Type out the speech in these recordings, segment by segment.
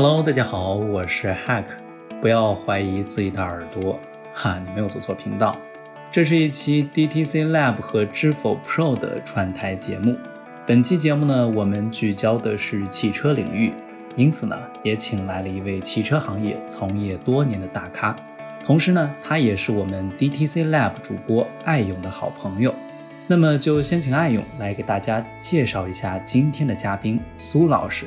Hello，大家好，我是 Hack，不要怀疑自己的耳朵，哈，你没有走错频道。这是一期 DTC Lab 和知否 Pro 的串台节目。本期节目呢，我们聚焦的是汽车领域，因此呢，也请来了一位汽车行业从业多年的大咖，同时呢，他也是我们 DTC Lab 主播艾勇的好朋友。那么就先请艾勇来给大家介绍一下今天的嘉宾苏老师。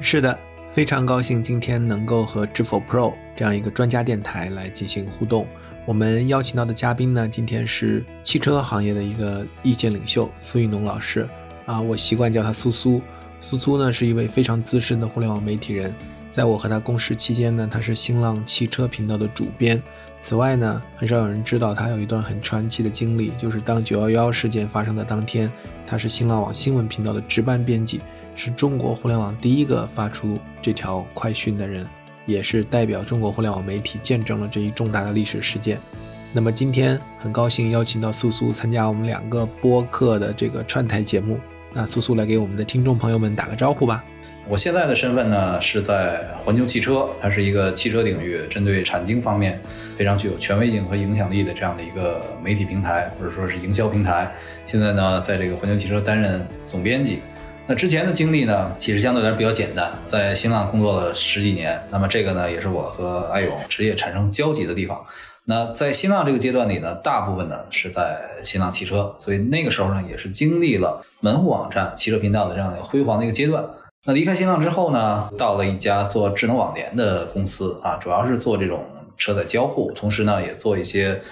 是的。非常高兴今天能够和知否 Pro 这样一个专家电台来进行互动。我们邀请到的嘉宾呢，今天是汽车行业的一个意见领袖苏玉农老师。啊，我习惯叫他苏苏。苏苏呢是一位非常资深的互联网媒体人，在我和他共事期间呢，他是新浪汽车频道的主编。此外呢，很少有人知道他有一段很传奇的经历，就是当九幺幺事件发生的当天，他是新浪网新闻频道的值班编辑。是中国互联网第一个发出这条快讯的人，也是代表中国互联网媒体见证了这一重大的历史事件。那么今天很高兴邀请到苏苏参加我们两个播客的这个串台节目。那苏苏来给我们的听众朋友们打个招呼吧。我现在的身份呢是在环球汽车，它是一个汽车领域针对产经方面非常具有权威性和影响力的这样的一个媒体平台，或者说是营销平台。现在呢，在这个环球汽车担任总编辑。那之前的经历呢，其实相对来说比较简单，在新浪工作了十几年。那么这个呢，也是我和艾勇职业产生交集的地方。那在新浪这个阶段里呢，大部分呢是在新浪汽车，所以那个时候呢，也是经历了门户网站汽车频道的这样一个辉煌的一个阶段。那离开新浪之后呢，到了一家做智能网联的公司啊，主要是做这种车载交互，同时呢，也做一些。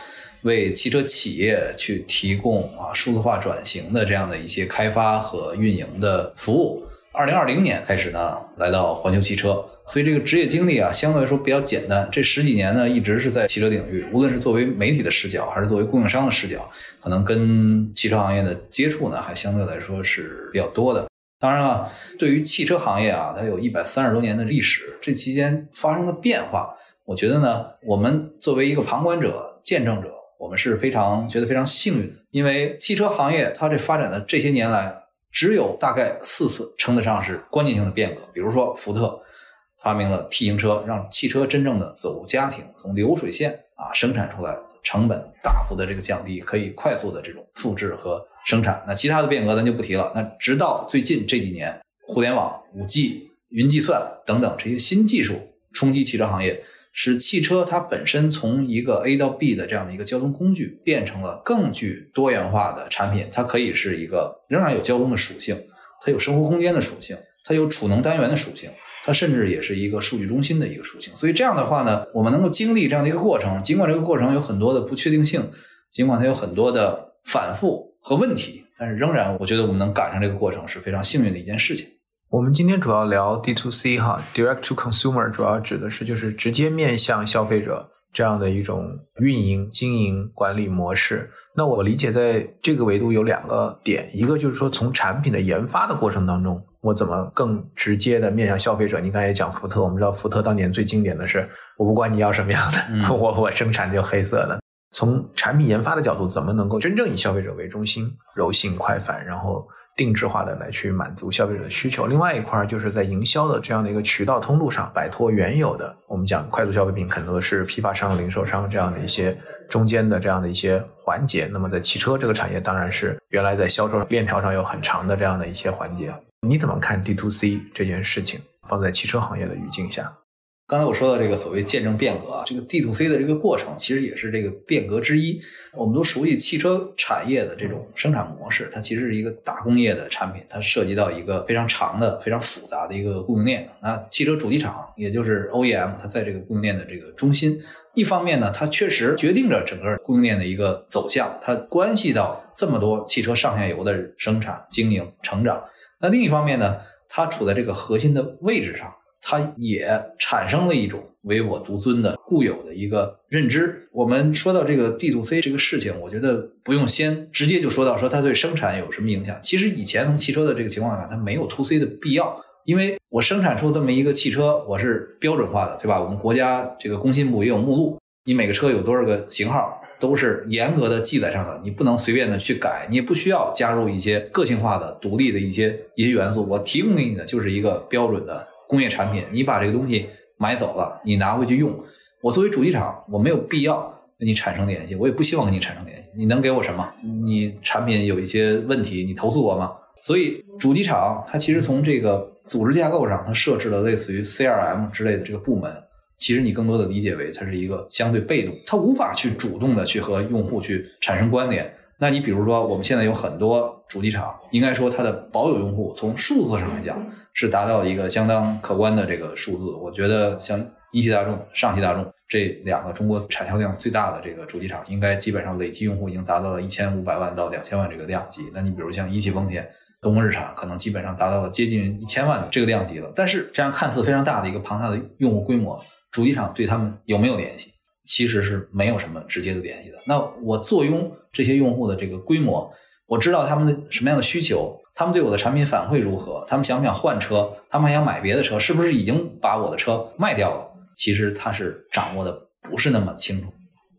为汽车企业去提供啊数字化转型的这样的一些开发和运营的服务。二零二零年开始呢，来到环球汽车，所以这个职业经历啊，相对来说比较简单。这十几年呢，一直是在汽车领域，无论是作为媒体的视角，还是作为供应商的视角，可能跟汽车行业的接触呢，还相对来说是比较多的。当然了，对于汽车行业啊，它有一百三十多年的历史，这期间发生的变化，我觉得呢，我们作为一个旁观者、见证者。我们是非常觉得非常幸运的，因为汽车行业它这发展的这些年来，只有大概四次称得上是关键性的变革。比如说，福特发明了 T 型车，让汽车真正的走家庭，从流水线啊生产出来，成本大幅的这个降低，可以快速的这种复制和生产。那其他的变革咱就不提了。那直到最近这几年，互联网、五 G、云计算等等这些新技术冲击汽车行业。使汽车它本身从一个 A 到 B 的这样的一个交通工具，变成了更具多元化的产品。它可以是一个仍然有交通的属性，它有生活空间的属性，它有储能单元的属性，它甚至也是一个数据中心的一个属性。所以这样的话呢，我们能够经历这样的一个过程，尽管这个过程有很多的不确定性，尽管它有很多的反复和问题，但是仍然我觉得我们能赶上这个过程是非常幸运的一件事情。我们今天主要聊 D to C 哈，Direct to Consumer，主要指的是就是直接面向消费者这样的一种运营、经营管理模式。那我理解在这个维度有两个点，一个就是说从产品的研发的过程当中，我怎么更直接的面向消费者？你刚才也讲福特，我们知道福特当年最经典的是，我不管你要什么样的，我我生产就黑色的。从产品研发的角度，怎么能够真正以消费者为中心，柔性快反，然后。定制化的来去满足消费者的需求。另外一块就是在营销的这样的一个渠道通路上，摆脱原有的我们讲快速消费品很多是批发商、零售商这样的一些中间的这样的一些环节。那么在汽车这个产业，当然是原来在销售链条上有很长的这样的一些环节。你怎么看 D to C 这件事情？放在汽车行业的语境下？刚才我说到这个所谓见证变革啊，这个 D to C 的这个过程，其实也是这个变革之一。我们都熟悉汽车产业的这种生产模式，它其实是一个大工业的产品，它涉及到一个非常长的、非常复杂的一个供应链。那汽车主机厂，也就是 OEM，它在这个供应链的这个中心。一方面呢，它确实决定着整个供应链的一个走向，它关系到这么多汽车上下游的生产、经营、成长。那另一方面呢？它处在这个核心的位置上，它也产生了一种唯我独尊的固有的一个认知。我们说到这个 D to C 这个事情，我觉得不用先直接就说到说它对生产有什么影响。其实以前从汽车的这个情况下，它没有 To C 的必要，因为我生产出这么一个汽车，我是标准化的，对吧？我们国家这个工信部也有目录，你每个车有多少个型号。都是严格的记载上的，你不能随便的去改，你也不需要加入一些个性化的、独立的一些一些元素。我提供给你的就是一个标准的工业产品，你把这个东西买走了，你拿回去用。我作为主机厂，我没有必要跟你产生联系，我也不希望跟你产生联系。你能给我什么？你产品有一些问题，你投诉我吗？所以主机厂它其实从这个组织架构上，它设置了类似于 CRM 之类的这个部门。其实你更多的理解为它是一个相对被动，它无法去主动的去和用户去产生关联。那你比如说，我们现在有很多主机厂，应该说它的保有用户从数字上来讲是达到了一个相当可观的这个数字。我觉得像一汽大众、上汽大众这两个中国产销量最大的这个主机厂，应该基本上累计用户已经达到了一千五百万到两千万这个量级。那你比如像一汽丰田、东风日产，可能基本上达到了接近一千万的这个量级了。但是这样看似非常大的一个庞大的用户规模。主机厂对他们有没有联系？其实是没有什么直接的联系的。那我坐拥这些用户的这个规模，我知道他们的什么样的需求，他们对我的产品反馈如何，他们想不想换车，他们还想买别的车，是不是已经把我的车卖掉了？其实他是掌握的不是那么清楚。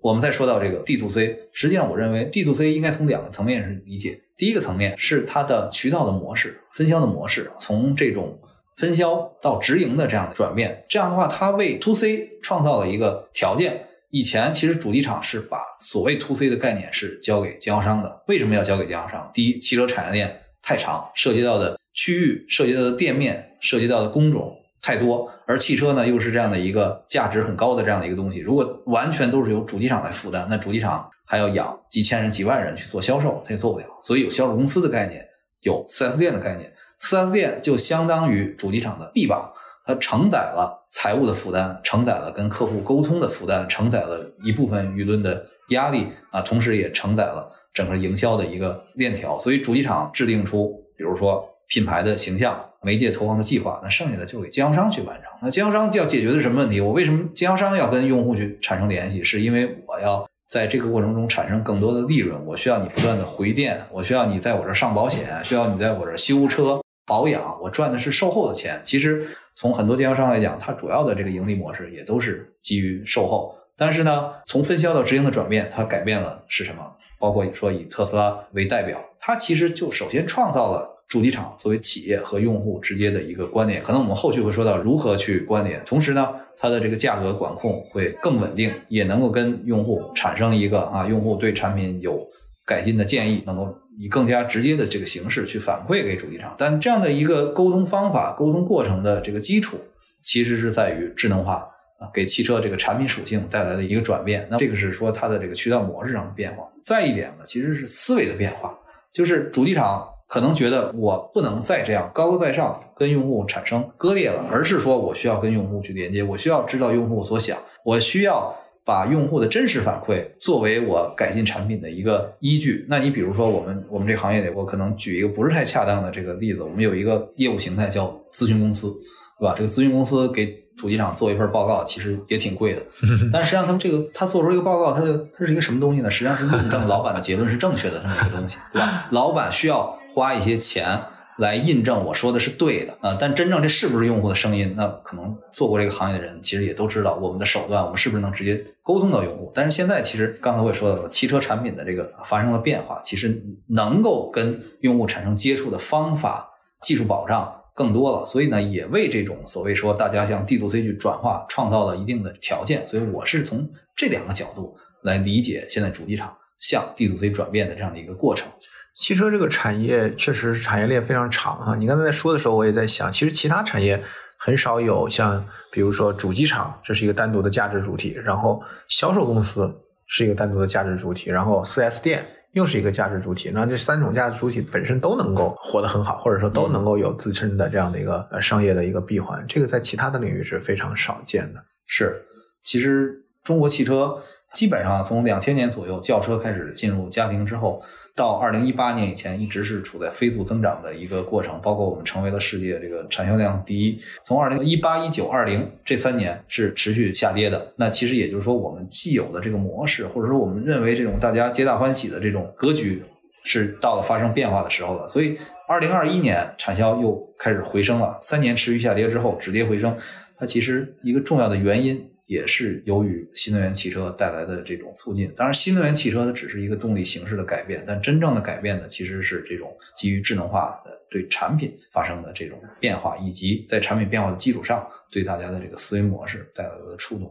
我们再说到这个 D to C，实际上我认为 D to C 应该从两个层面是理解。第一个层面是它的渠道的模式、分销的模式，从这种。分销到直营的这样的转变，这样的话，它为 to C 创造了一个条件。以前其实主机厂是把所谓 to C 的概念是交给经销商的。为什么要交给经销商？第一，汽车产业链太长，涉及到的区域、涉及到的店面、涉及到的工种太多，而汽车呢又是这样的一个价值很高的这样的一个东西。如果完全都是由主机厂来负担，那主机厂还要养几千人、几万人去做销售，他也做不了。所以有销售公司的概念，有 4S 店的概念。4S 店就相当于主机厂的臂膀，它承载了财务的负担，承载了跟客户沟通的负担，承载了一部分舆论的压力啊，同时也承载了整个营销的一个链条。所以主机厂制定出，比如说品牌的形象、媒介投放的计划，那剩下的就给经销商去完成。那经销商要解决的什么问题？我为什么经销商要跟用户去产生联系？是因为我要。在这个过程中产生更多的利润，我需要你不断的回电，我需要你在我这上保险，需要你在我这修车保养，我赚的是售后的钱。其实从很多经销商来讲，它主要的这个盈利模式也都是基于售后。但是呢，从分销到直营的转变，它改变了是什么？包括说以特斯拉为代表，它其实就首先创造了。主机厂作为企业和用户直接的一个关联，可能我们后续会说到如何去关联。同时呢，它的这个价格管控会更稳定，也能够跟用户产生一个啊，用户对产品有改进的建议，能够以更加直接的这个形式去反馈给主机厂。但这样的一个沟通方法、沟通过程的这个基础，其实是在于智能化啊，给汽车这个产品属性带来的一个转变。那这个是说它的这个渠道模式上的变化。再一点呢，其实是思维的变化，就是主机厂。可能觉得我不能再这样高高在上跟用户产生割裂了，而是说我需要跟用户去连接，我需要知道用户所想，我需要把用户的真实反馈作为我改进产品的一个依据。那你比如说我们我们这行业里，我可能举一个不是太恰当的这个例子，我们有一个业务形态叫咨询公司，对吧？这个咨询公司给主机厂做一份报告，其实也挺贵的，但实际上他们这个他做出一个报告，它的它是一个什么东西呢？实际上是论证老板的结论是正确的这么一个东西，对吧？老板需要。花一些钱来印证我说的是对的啊，但真正这是不是用户的声音？那可能做过这个行业的人其实也都知道，我们的手段我们是不是能直接沟通到用户？但是现在其实刚才我也说到了，汽车产品的这个发生了变化，其实能够跟用户产生接触的方法、技术保障更多了，所以呢，也为这种所谓说大家向 D to C 去转化创造了一定的条件。所以我是从这两个角度来理解现在主机厂向 D to C 转变的这样的一个过程。汽车这个产业确实产业链非常长哈，你刚才在说的时候，我也在想，其实其他产业很少有像，比如说主机厂，这是一个单独的价值主体，然后销售公司是一个单独的价值主体，然后 4S 店又是一个价值主体，那这三种价值主体本身都能够活得很好，或者说都能够有自身的这样的一个呃商业的一个闭环，这个在其他的领域是非常少见的。是，其实中国汽车基本上从两千年左右轿车开始进入家庭之后，到二零一八年以前，一直是处在飞速增长的一个过程。包括我们成为了世界这个产销量第一。从二零一八、一九、二零这三年是持续下跌的。那其实也就是说，我们既有的这个模式，或者说我们认为这种大家皆大欢喜的这种格局，是到了发生变化的时候了。所以，二零二一年产销又开始回升了。三年持续下跌之后止跌回升，它其实一个重要的原因。也是由于新能源汽车带来的这种促进。当然，新能源汽车它只是一个动力形式的改变，但真正的改变呢，其实是这种基于智能化的对产品发生的这种变化，以及在产品变化的基础上对大家的这个思维模式带来的触动。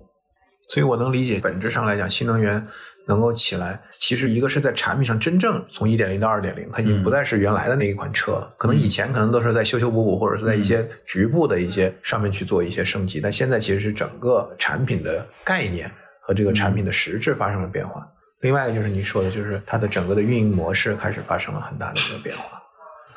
所以我能理解，本质上来讲，新能源。能够起来，其实一个是在产品上真正从一点零到二点零，它已经不再是原来的那一款车了。可能以前可能都是在修修补补，或者是在一些局部的一些上面去做一些升级，但现在其实是整个产品的概念和这个产品的实质发生了变化。另外就是你说的，就是它的整个的运营模式开始发生了很大的一个变化。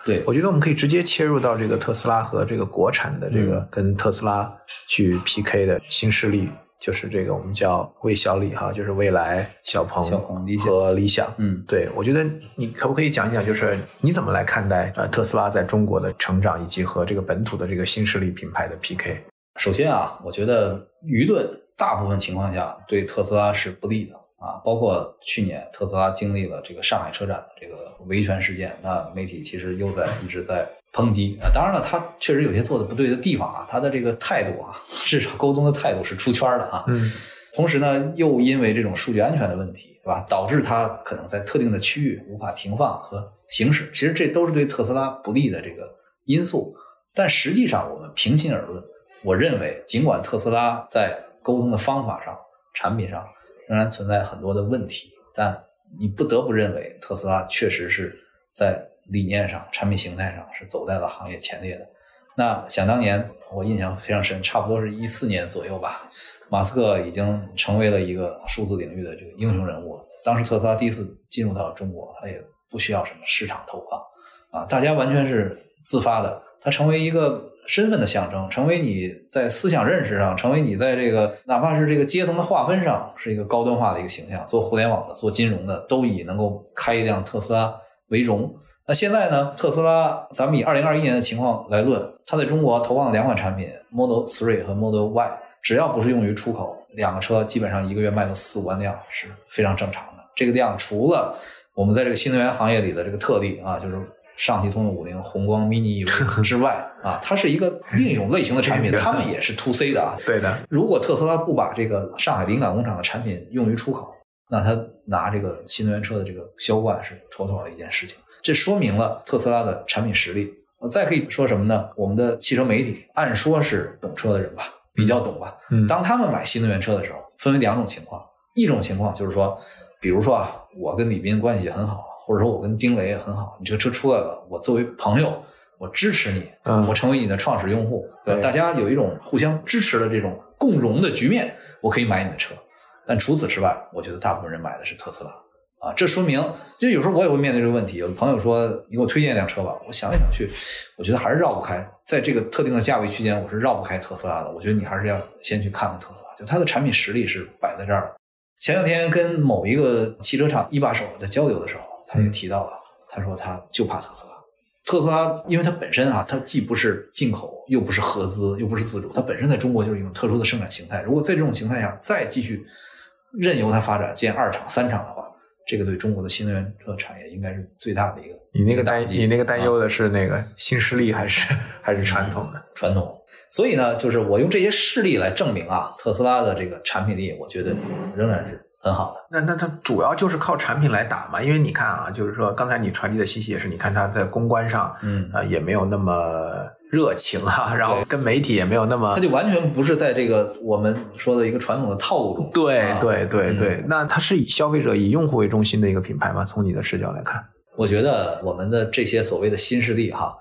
对我觉得我们可以直接切入到这个特斯拉和这个国产的这个跟特斯拉去 PK 的新势力。就是这个，我们叫魏小李哈，就是未来、小鹏、小鹏、理想和理想。嗯，对，我觉得你可不可以讲一讲，就是你怎么来看待呃特斯拉在中国的成长，以及和这个本土的这个新势力品牌的 PK？首先啊，我觉得舆论大部分情况下对特斯拉是不利的。啊，包括去年特斯拉经历了这个上海车展的这个维权事件，那媒体其实又在一直在抨击啊。当然了，他确实有些做的不对的地方啊，他的这个态度啊，至少沟通的态度是出圈的啊。嗯。同时呢，又因为这种数据安全的问题，对吧，导致它可能在特定的区域无法停放和行驶。其实这都是对特斯拉不利的这个因素。但实际上，我们平心而论，我认为，尽管特斯拉在沟通的方法上、产品上，仍然存在很多的问题，但你不得不认为特斯拉确实是在理念上、产品形态上是走在了行业前列的。那想当年，我印象非常深，差不多是一四年左右吧，马斯克已经成为了一个数字领域的这个英雄人物。当时特斯拉第一次进入到中国，他也不需要什么市场投放啊，大家完全是自发的，他成为一个。身份的象征，成为你在思想认识上，成为你在这个哪怕是这个阶层的划分上，是一个高端化的一个形象。做互联网的，做金融的，都以能够开一辆特斯拉为荣。那现在呢？特斯拉，咱们以二零二一年的情况来论，它在中国投放两款产品，Model Three 和 Model Y，只要不是用于出口，两个车基本上一个月卖到四五万辆是非常正常的。这个量除了我们在这个新能源行业里的这个特例啊，就是。上汽通用五菱宏光 mini EV 之外啊，它是一个另一种类型的产品，他们也是 to C 的啊。对的。如果特斯拉不把这个上海临港工厂的产品用于出口，那他拿这个新能源车的这个销冠是妥妥的一件事情。这说明了特斯拉的产品实力。我再可以说什么呢？我们的汽车媒体按说是懂车的人吧，比较懂吧。嗯。当他们买新能源车的时候，分为两种情况。一种情况就是说，比如说啊，我跟李斌关系很好。或者说我跟丁磊也很好，你这个车出来了，我作为朋友，我支持你，我成为你的创始用户，对吧？大家有一种互相支持的这种共荣的局面，我可以买你的车。但除此之外，我觉得大部分人买的是特斯拉啊，这说明，就有时候我也会面对这个问题。有的朋友说你给我推荐一辆车吧，我想来想去，我觉得还是绕不开，在这个特定的价位区间，我是绕不开特斯拉的。我觉得你还是要先去看看特斯拉，就它的产品实力是摆在这儿的。前两天跟某一个汽车厂一把手在交流的时候。他也提到了，他说他就怕特斯拉。特斯拉，因为它本身啊，它既不是进口，又不是合资，又不是自主，它本身在中国就是一种特殊的生产形态。如果在这种形态下再继续任由它发展，建二厂、三厂的话，这个对中国的新能源车产业应该是最大的一个。你那个担你那个担忧的是那个新势力还是 还是传统的传统？所以呢，就是我用这些事例来证明啊，特斯拉的这个产品力，我觉得仍然是。很好的，那那它主要就是靠产品来打嘛，因为你看啊，就是说刚才你传递的信息也是，你看它在公关上，嗯啊也没有那么热情啊，然后跟媒体也没有那么，它就完全不是在这个我们说的一个传统的套路中。对对对对，那它是以消费者、以用户为中心的一个品牌吗？从你的视角来看，我觉得我们的这些所谓的新势力哈，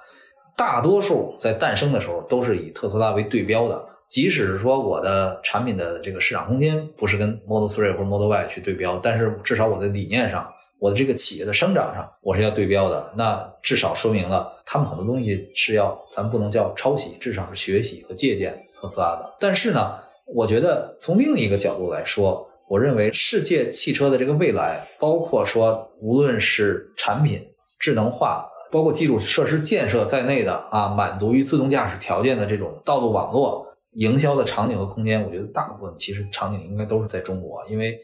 大多数在诞生的时候都是以特斯拉为对标的。即使是说我的产品的这个市场空间不是跟 Model Three 或者 Model Y 去对标，但是至少我的理念上，我的这个企业的生长上，我是要对标的。那至少说明了他们很多东西是要，咱不能叫抄袭，至少是学习和借鉴特斯拉的。但是呢，我觉得从另一个角度来说，我认为世界汽车的这个未来，包括说无论是产品智能化，包括基础设施建设在内的啊，满足于自动驾驶条件的这种道路网络营销的场景和空间，我觉得大部分其实场景应该都是在中国，因为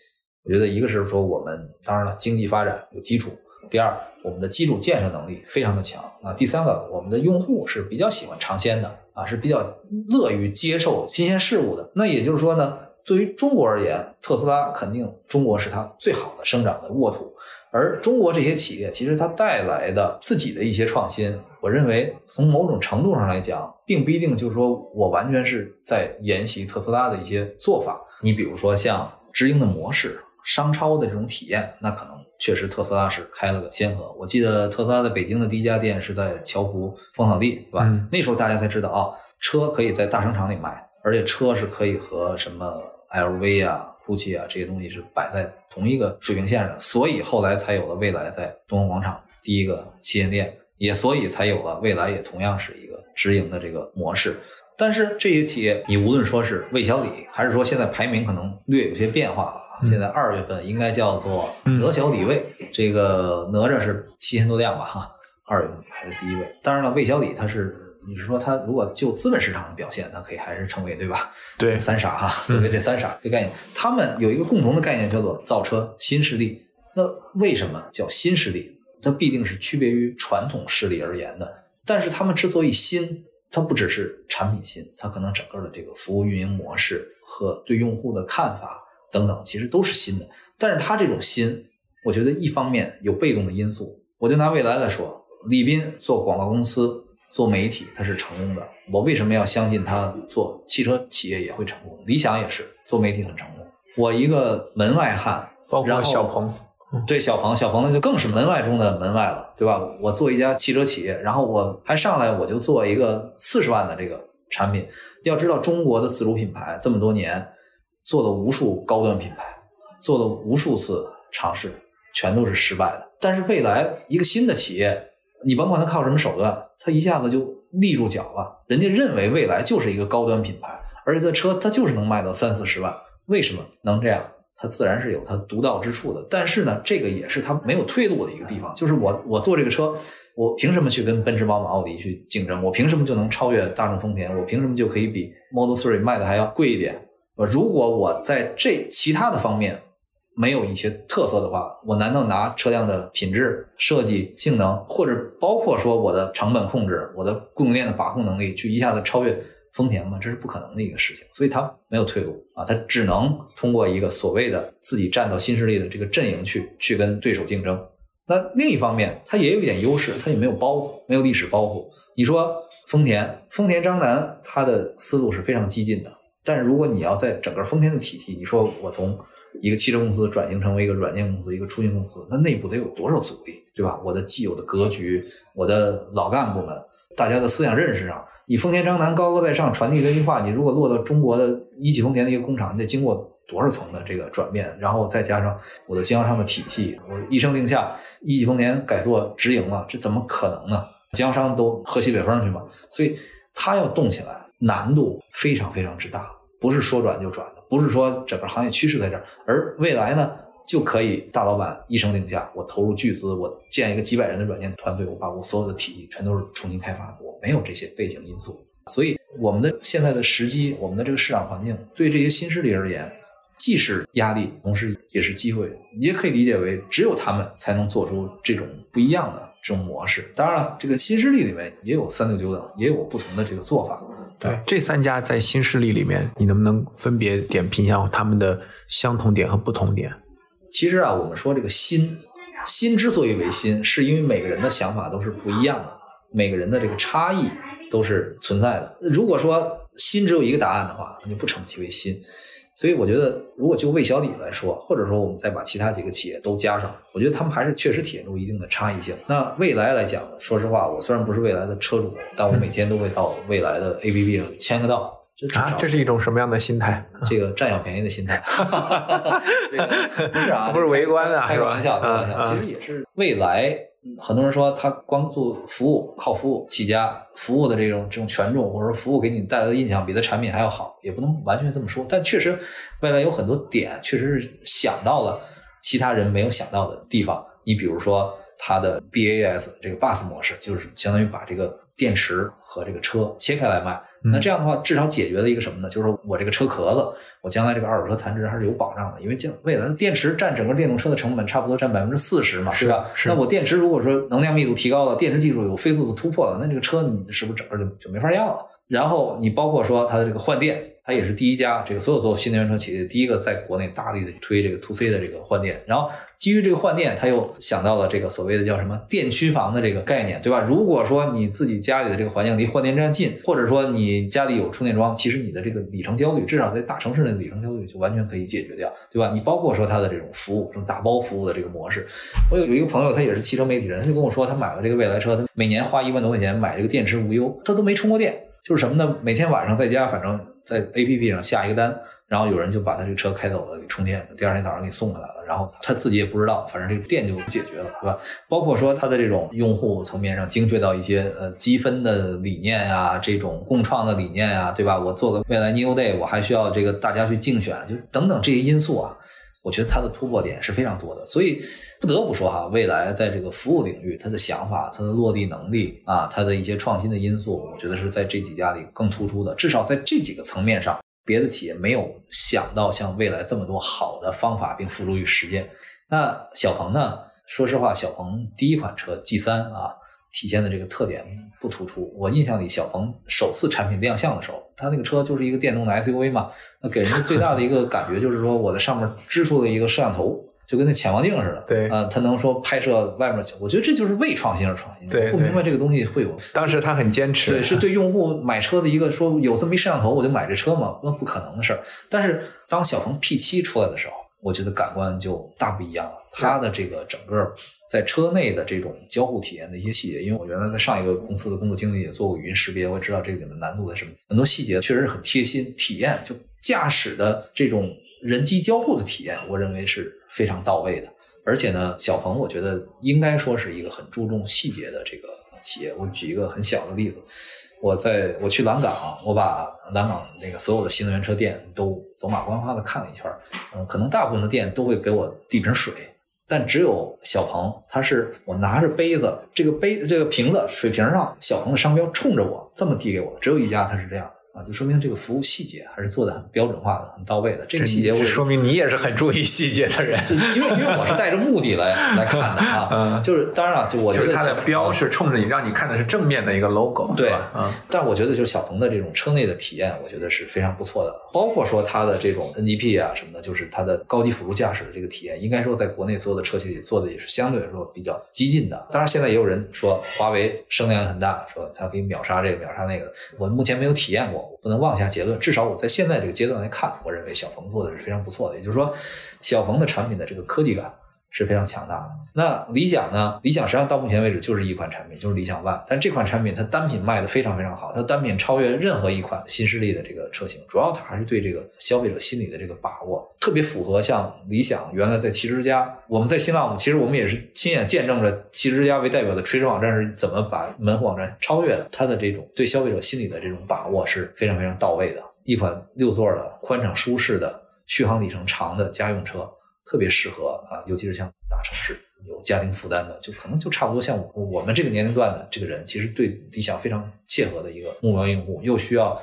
我觉得一个是说我们当然了经济发展有基础，第二我们的基础建设能力非常的强啊，第三个我们的用户是比较喜欢尝鲜的啊，是比较乐于接受新鲜事物的。那也就是说呢，对于中国而言，特斯拉肯定中国是它最好的生长的沃土。而中国这些企业，其实它带来的自己的一些创新，我认为从某种程度上来讲，并不一定就是说我完全是在沿袭特斯拉的一些做法。你比如说像直营的模式、商超的这种体验，那可能确实特斯拉是开了个先河。我记得特斯拉在北京的第一家店是在桥湖芳草地，对吧？嗯那时候大家才知道啊，车可以在大商场里卖，而且车是可以和什么 LV 啊、GUCCI 啊这些东西是摆在同一个水平线上，所以后来才有了未来在东方广场第一个旗舰店，也所以才有了未来也同样是一个直营的这个模式。但是这些企业，你无论说是魏小李，还是说现在排名可能略有些变化了。现在二月份应该叫做哪小李魏，这个哪吒是七千多辆吧，哈，二月份排在第一位。当然了，魏小李他是，你是说他如果就资本市场的表现，他可以还是成为对吧？对三傻哈，所谓这三傻这概念，他们有一个共同的概念叫做造车新势力。那为什么叫新势力？它必定是区别于传统势力而言的。但是他们之所以新，它不只是产品新，它可能整个的这个服务运营模式和对用户的看法等等，其实都是新的。但是它这种新，我觉得一方面有被动的因素。我就拿未来来说，李斌做广告公司、做媒体，他是成功的。我为什么要相信他做汽车企业也会成功？理想也是做媒体很成功。我一个门外汉，包括然后小鹏，对小鹏，小鹏那就更是门外中的门外了，对吧？我做一家汽车企业，然后我还上来我就做一个四十万的这个产品。要知道，中国的自主品牌这么多年做了无数高端品牌，做了无数次尝试，全都是失败的。但是未来一个新的企业，你甭管它靠什么手段，他一下子就立住脚了。人家认为未来就是一个高端品牌，而且这车它就是能卖到三四十万。为什么能这样？它自然是有它独到之处的，但是呢，这个也是它没有退路的一个地方。就是我我做这个车，我凭什么去跟奔驰、宝马、奥迪去竞争？我凭什么就能超越大众、丰田？我凭什么就可以比 Model Three 卖的还要贵一点？如果我在这其他的方面没有一些特色的话，我难道拿车辆的品质、设计、性能，或者包括说我的成本控制、我的供应链的把控能力，去一下子超越丰田吗？这是不可能的一个事情，所以它没有退路啊，它只能通过一个所谓的自己站到新势力的这个阵营去去跟对手竞争。那另一方面，它也有一点优势，它也没有包袱，没有历史包袱。你说丰田，丰田章男他的思路是非常激进的，但是如果你要在整个丰田的体系，你说我从一个汽车公司转型成为一个软件公司、一个出行公司，那内部得有多少阻力，对吧？我的既有的格局，我的老干部们，大家的思想认识上，你丰田章男高高在上传递这句话，你如果落到中国的一汽丰田的一个工厂，你得经过多少层的这个转变，然后再加上我的经销商的体系，我一声令下，一汽丰田改做直营了，这怎么可能呢？经销商都喝西北风去嘛，所以它要动起来，难度非常非常之大，不是说转就转的，不是说整个行业趋势在这儿，而未来呢？就可以大老板一声令下，我投入巨资，我建一个几百人的软件团队，我把我所有的体系全都是重新开发的，我没有这些背景因素，所以我们的现在的时机，我们的这个市场环境，对这些新势力而言，既是压力，同时也是机会。也可以理解为，只有他们才能做出这种不一样的这种模式。当然了，这个新势力里面也有三六九等，也有不同的这个做法。对这三家在新势力里面，你能不能分别点评一下他们的相同点和不同点？其实啊，我们说这个新，新之所以为新，是因为每个人的想法都是不一样的，每个人的这个差异都是存在的。如果说新只有一个答案的话，那就不称其为新。所以我觉得，如果就魏小李来说，或者说我们再把其他几个企业都加上，我觉得他们还是确实体现出一定的差异性。那未来来讲呢，说实话，我虽然不是未来的车主，但我每天都会到未来的 APP 上签个到。这，啊这是一种什么样的心态？这个占小便宜的心态，这个不是啊，不是围观啊开个玩笑，开个玩笑。其实也是未来很多人说他光做服务，靠服务起家，服务的这种这种权重，或者说服务给你带来的印象比他产品还要好，也不能完全这么说。但确实，未来有很多点确实是想到了其他人没有想到的地方。你比如说它的 BAS 这个 Bus 模式，就是相当于把这个电池和这个车切开来卖。那这样的话，至少解决了一个什么呢？就是说我这个车壳子，我将来这个二手车残值还是有保障的，因为将未来的电池占整个电动车的成本差不多占百分之四十嘛，对吧？那我电池如果说能量密度提高了，电池技术有飞速的突破了，那这个车你是不是整个就就没法要了？然后你包括说它的这个换电，它也是第一家，这个所有做新能源车企业第一个在国内大力的推这个 to C 的这个换电。然后基于这个换电，他又想到了这个所谓的叫什么电区房的这个概念，对吧？如果说你自己家里的这个环境离换电站近，或者说你家里有充电桩，其实你的这个里程焦虑，至少在大城市的里程焦虑就完全可以解决掉，对吧？你包括说它的这种服务，这种打包服务的这个模式，我有有一个朋友，他也是汽车媒体人，他就跟我说，他买了这个蔚来车，他每年花一万多块钱买这个电池无忧，他都没充过电。就是什么呢？每天晚上在家，反正在 A P P 上下一个单，然后有人就把他这个车开走了，给充电，第二天早上给送回来了，然后他自己也不知道，反正这个电就解决了，对吧？包括说他的这种用户层面上精确到一些呃积分的理念啊，这种共创的理念啊，对吧？我做个未来 New Day，我还需要这个大家去竞选，就等等这些因素啊。我觉得它的突破点是非常多的，所以不得不说哈，未来在这个服务领域，它的想法、它的落地能力啊，它的一些创新的因素，我觉得是在这几家里更突出的。至少在这几个层面上，别的企业没有想到像未来这么多好的方法并付诸于实践。那小鹏呢？说实话，小鹏第一款车 G 三啊。体现的这个特点不突出。我印象里，小鹏首次产品亮相的时候，它那个车就是一个电动的 SUV 嘛，那给人最大的一个感觉就是说，我在上面支出了一个摄像头，就跟那潜望镜似的。对，啊，它能说拍摄外面。我觉得这就是为创新而创新。对，不明白这个东西会有。当时他很坚持。对，是对用户买车的一个说，有这么一摄像头我就买这车嘛？那不可能的事儿。但是当小鹏 P7 出来的时候，我觉得感官就大不一样了。它的这个整个。在车内的这种交互体验的一些细节，因为我原来在上一个公司的工作经历也做过语音识别，我也知道这里面难度在什么。很多细节确实是很贴心，体验就驾驶的这种人机交互的体验，我认为是非常到位的。而且呢，小鹏我觉得应该说是一个很注重细节的这个企业。我举一个很小的例子，我在我去蓝港，我把蓝港那个所有的新能源车店都走马观花的看了一圈嗯，可能大部分的店都会给我递瓶水。但只有小鹏，它是我拿着杯子，这个杯这个瓶子水瓶上小鹏的商标冲着我这么递给我，只有一家它是这样。啊，就说明这个服务细节还是做的很标准化的、很到位的。这个细节，我说明你也是很注意细节的人。因为因为我是带着目的来来看的啊，就是当然了，就我觉得它的标是冲着你，让你看的是正面的一个 logo，对吧？嗯。但我觉得，就是小鹏的这种车内的体验，我觉得是非常不错的。包括说它的这种 NGP 啊什么的，就是它的高级辅助驾驶的这个体验，应该说在国内所有的车企里做的也是相对来说比较激进的。当然，现在也有人说华为声量很大，说它可以秒杀这个秒杀那个。我目前没有体验过，我不能妄下结论。至少我在现在这个阶段来看，我认为小鹏做的是非常不错的。也就是说，小鹏的产品的这个科技感。是非常强大的。那理想呢？理想实际上到目前为止就是一款产品，就是理想 ONE。但这款产品它单品卖的非常非常好，它单品超越任何一款新势力的这个车型。主要它还是对这个消费者心理的这个把握，特别符合像理想原来在汽车之家，我们在新浪，其实我们也是亲眼见证着汽车之家为代表的垂直网站是怎么把门户网站超越的。它的这种对消费者心理的这种把握是非常非常到位的。一款六座的宽敞舒适的续航里程长的家用车。特别适合啊，尤其是像大城市有家庭负担的，就可能就差不多像我我们这个年龄段的这个人，其实对理想非常切合的一个目标用户，又需要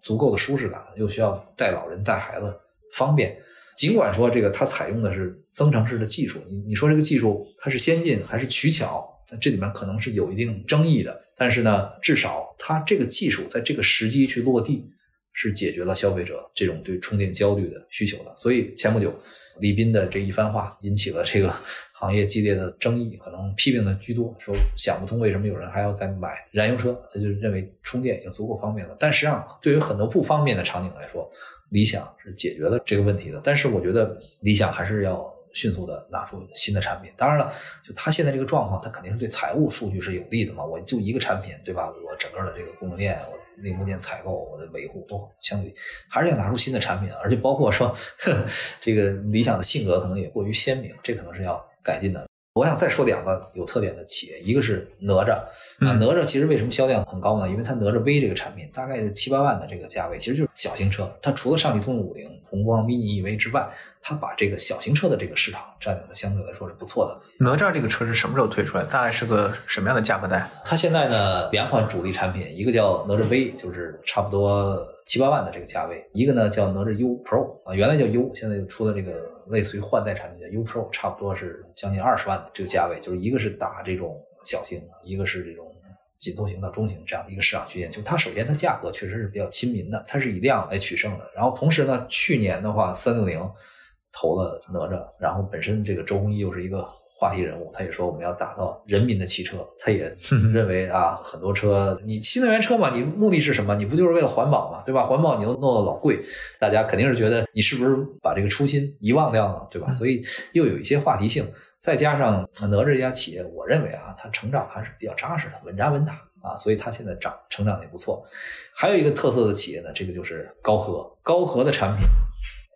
足够的舒适感，又需要带老人带孩子方便。尽管说这个它采用的是增程式的技术，你你说这个技术它是先进还是取巧？这里面可能是有一定争议的。但是呢，至少它这个技术在这个时机去落地，是解决了消费者这种对充电焦虑的需求的。所以前不久。李斌的这一番话引起了这个行业激烈的争议，可能批评的居多，说想不通为什么有人还要再买燃油车，他就认为充电已经足够方便了。但实际上，对于很多不方便的场景来说，理想是解决了这个问题的。但是我觉得理想还是要迅速的拿出新的产品。当然了，就他现在这个状况，他肯定是对财务数据是有利的嘛。我就一个产品，对吧？我整个的这个供应链，我。零部件采购、我的维护都相对还是要拿出新的产品，而且包括说，这个理想的性格可能也过于鲜明，这可能是要改进的。我想再说两个有特点的企业，一个是哪吒啊，嗯哪吒其实为什么销量很高呢？因为它哪吒 V 这个产品大概是七八万的这个价位，其实就是小型车。它除了上汽通用五菱、宏光、mini EV 之外，它把这个小型车的这个市场占领的相对来说是不错的。哪吒这个车是什么时候推出来？大概是个什么样的价格带？它现在呢两款主力产品，一个叫哪吒 V，就是差不多七八万的这个价位；一个呢叫哪吒 U Pro 啊，原来叫 U，现在又出了这个类似于换代产品叫 U Pro，差不多是将近二十万的这个价位。就是一个是打这种小型，一个是这种紧凑型到中型这样的一个市场区间。就它首先它价格确实是比较亲民的，它是以量来取胜的。然后同时呢，去年的话三六零投了哪吒，然后本身这个周鸿祎又是一个话题人物，他也说我们要打造人民的汽车，他也 认为啊，很多车你新能源车嘛，你目的是什么？你不就是为了环保嘛，对吧？环保你又弄得老贵，大家肯定是觉得你是不是把这个初心遗忘掉了，对吧？所以又有一些话题性，再加上哪吒这家企业，我认为啊，它成长还是比较扎实的，稳扎稳打啊，所以它现在长成长的也不错。还有一个特色的企业呢，这个就是高和，高和的产品。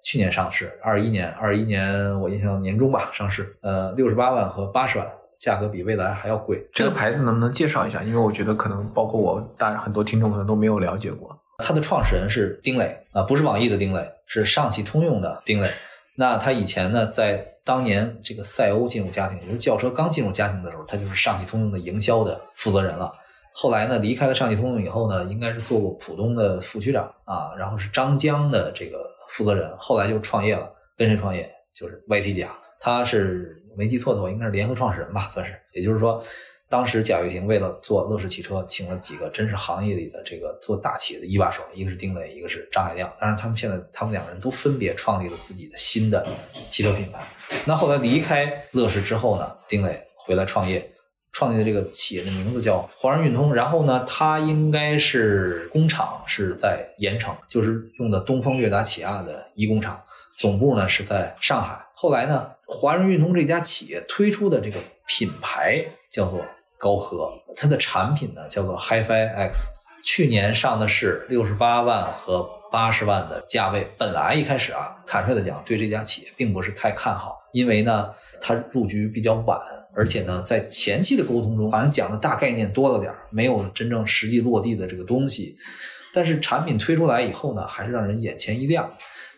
去年上市，二一年，二一年我印象年中吧上市，呃，六十八万和八十万，价格比蔚来还要贵。这个牌子能不能介绍一下？因为我觉得可能包括我，大很多听众可能都没有了解过。它的创始人是丁磊啊、不是网易的丁磊，是上汽通用的丁磊。那他以前呢，在当年这个赛欧进入家庭，也就是轿车刚进入家庭的时候，他就是上汽通用的营销的负责人了。后来呢，离开了上汽通用以后呢，应该是做过浦东的副区长啊，然后是张江的这个负责人，后来就创业了，跟谁创业？就是 YT 家，他是没记错的话，应该是联合创始人吧，算是。也就是说，当时贾跃亭为了做乐视汽车，请了几个真是行业里的这个做大企业的一把手，一个是丁磊，一个是张海亮。当然，他们现在他们两个人都分别创立了自己的新的汽车品牌。那后来离开乐视之后呢，丁磊回来创业。创立的这个企业的名字叫华润运通，然后呢，它应该是工厂是在盐城，就是用的东风悦达起亚的一工厂，总部呢是在上海。后来呢，华润运通这家企业推出的这个品牌叫做高和，它的产品呢叫做 HiFi X，去年上的是，六十八万和八十万的价位。本来一开始啊，坦率的讲，对这家企业并不是太看好，因为呢，它入局比较晚，而且呢，在前期的沟通中，好像讲的大概念多了点儿，没有真正实际落地的这个东西。但是产品推出来以后呢，还是让人眼前一亮。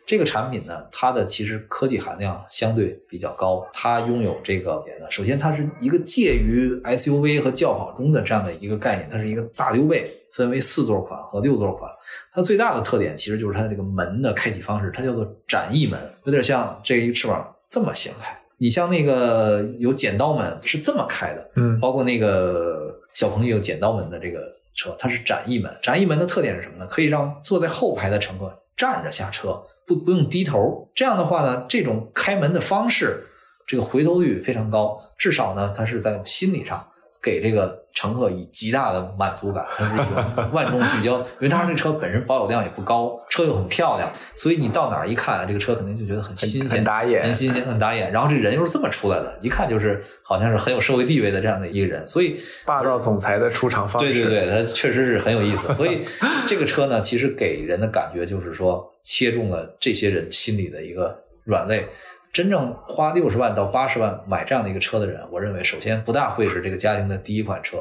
这个产品呢，它的其实科技含量相对比较高，它拥有这个呢，首先它是一个介于 SUV 和轿跑中的这样的一个概念，它是一个大溜背，分为四座款和六座款。它最大的特点其实就是它的这个门的开启方式，它叫做展翼门，有点像这一翅膀这么掀开。你像那个有剪刀门是这么开的，嗯包括那个小朋友有剪刀门的这个车，它是展翼门。展翼门的特点是什么呢？可以让坐在后排的乘客站着下车，不不用低头。这样的话呢，这种开门的方式，这个回头率非常高，至少呢，它是在心理上给这个乘客以极大的满足感，它是一个万众聚焦。因为当时这车本身保有量也不高，车又很漂亮，所以你到哪儿一看，这个车肯定就觉得很新鲜、很打眼很新鲜、很打眼。然后这人又是这么出来的，一看就是好像是很有社会地位的这样的一个人，所以霸道总裁的出场方式，对对对，他确实是很有意思。所以这个车呢，其实给人的感觉就是说，切中了这些人心里的一个软肋。真正花六十万到八十万买这样的一个车的人，我认为首先不大会是这个家庭的第一款车。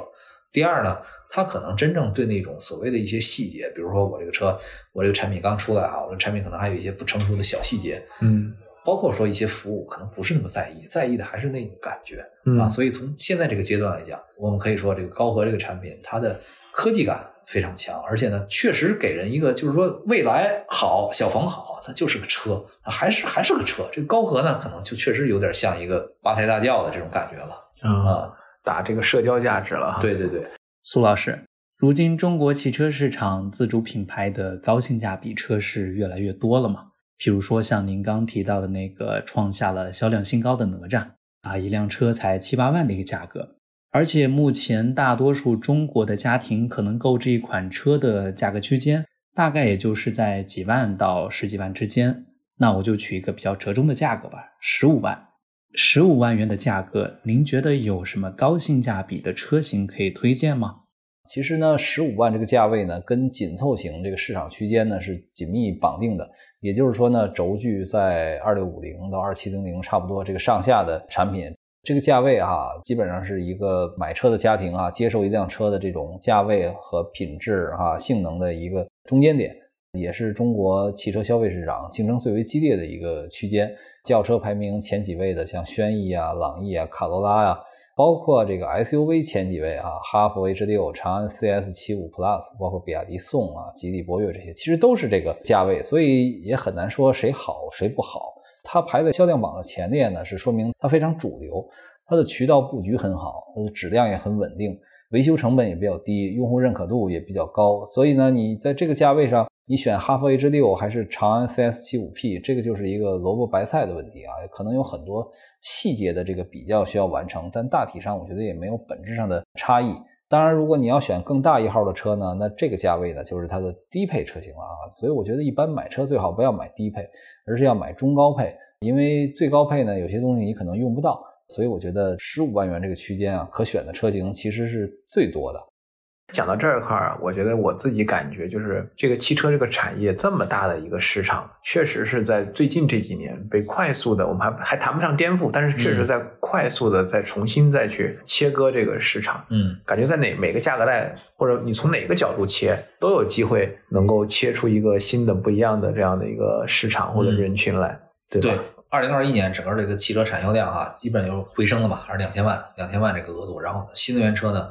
第二呢，他可能真正对那种所谓的一些细节，比如说我这个车，我这个产品刚出来啊，我这产品可能还有一些不成熟的小细节，嗯包括说一些服务，可能不是那么在意，在意的还是那种感觉。嗯啊，所以从现在这个阶段来讲，我们可以说这个高和这个产品，它的科技感非常强，而且呢，确实给人一个就是说未来好，小鹏好，它就是个车，它还是还是个车。这个高和呢，可能就确实有点像一个八抬大轿的这种感觉了啊，啊。打这个社交价值了。对对对，苏老师，如今中国汽车市场自主品牌的高性价比车是越来越多了嘛？譬如说像您刚提到的那个创下了销量新高的哪吒啊，一辆车才七八万的一个价格，而且目前大多数中国的家庭可能购置一款车的价格区间，大概也就是在几万到十几万之间。那我就取一个比较折中的价格吧，十五万。十五万元的价格，您觉得有什么高性价比的车型可以推荐吗？其实呢，十五万这个价位呢，跟紧凑型这个市场区间呢是紧密绑定的。也就是说呢，轴距在二六五零到二七零零差不多这个上下的产品，这个价位哈，基本上是一个买车的家庭啊，接受一辆车的这种价位和品质哈、性能的一个中间点，也是中国汽车消费市场竞争最为激烈的一个区间。轿车排名前几位的，像轩逸啊、朗逸啊、卡罗拉呀。包括这个 SUV 前几位啊，哈弗 H 六、长安 CS 七五 Plus，包括比亚迪宋啊、吉利博越这些，其实都是这个价位，所以也很难说谁好谁不好。它排在销量榜的前列呢，是说明它非常主流，它的渠道布局很好，它的质量也很稳定，维修成本也比较低，用户认可度也比较高。所以呢，你在这个价位上，你选哈弗 H 六还是长安 CS 七五 P，这个就是一个萝卜白菜的问题啊，可能有很多。细节的这个比较需要完成，但大体上我觉得也没有本质上的差异。当然，如果你要选更大一号的车呢，那这个价位呢就是它的低配车型了啊。所以我觉得一般买车最好不要买低配，而是要买中高配，因为最高配呢有些东西你可能用不到。所以我觉得十五万元这个区间啊，可选的车型其实是最多的。讲到这一块儿，我觉得我自己感觉就是这个汽车这个产业这么大的一个市场，确实是在最近这几年被快速的，我们还还谈不上颠覆，但是确实在快速的再重新再去切割这个市场。嗯，感觉在哪每个价格带或者你从哪个角度切，都有机会能够切出一个新的不一样的这样的一个市场或者人群来，对吧？对，二零二一年整个这个汽车产销量啊，基本就回升了吧，还是两千万，两千万这个额度。然后新能源车呢？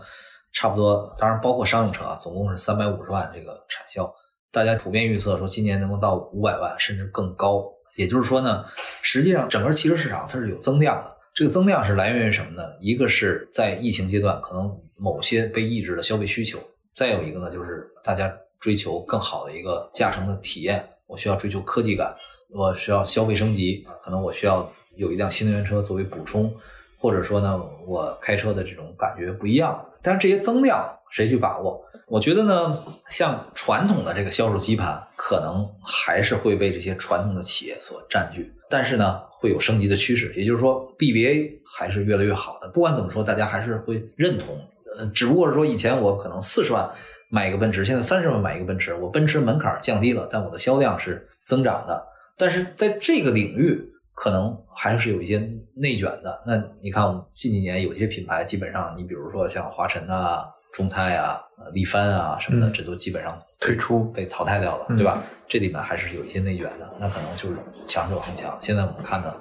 差不多，当然包括商用车啊，总共是三百五十万这个产销，大家普遍预测说今年能够到五百万甚至更高。也就是说呢，实际上整个汽车市场它是有增量的，这个增量是来源于什么呢？一个是在疫情阶段可能某些被抑制的消费需求，再有一个呢就是大家追求更好的一个驾乘的体验，我需要追求科技感，我需要消费升级，可能我需要有一辆新能源车作为补充，或者说呢我开车的这种感觉不一样。但是这些增量谁去把握？我觉得呢，像传统的这个销售基盘，可能还是会被这些传统的企业所占据。但是呢，会有升级的趋势，也就是说，BBA 还是越来越好的。不管怎么说，大家还是会认同。呃，只不过是说，以前我可能四十万买一个奔驰，现在三十万买一个奔驰，我奔驰门槛降低了，但我的销量是增长的。但是在这个领域，可能还是有一些内卷的。那你看，我们近几年有些品牌，基本上你比如说像华晨啊、众泰啊、力帆啊什么的，这都基本上退出被淘汰掉了，对吧？这里面还是有一些内卷的。那可能就是强者恒强。现在我们看呢，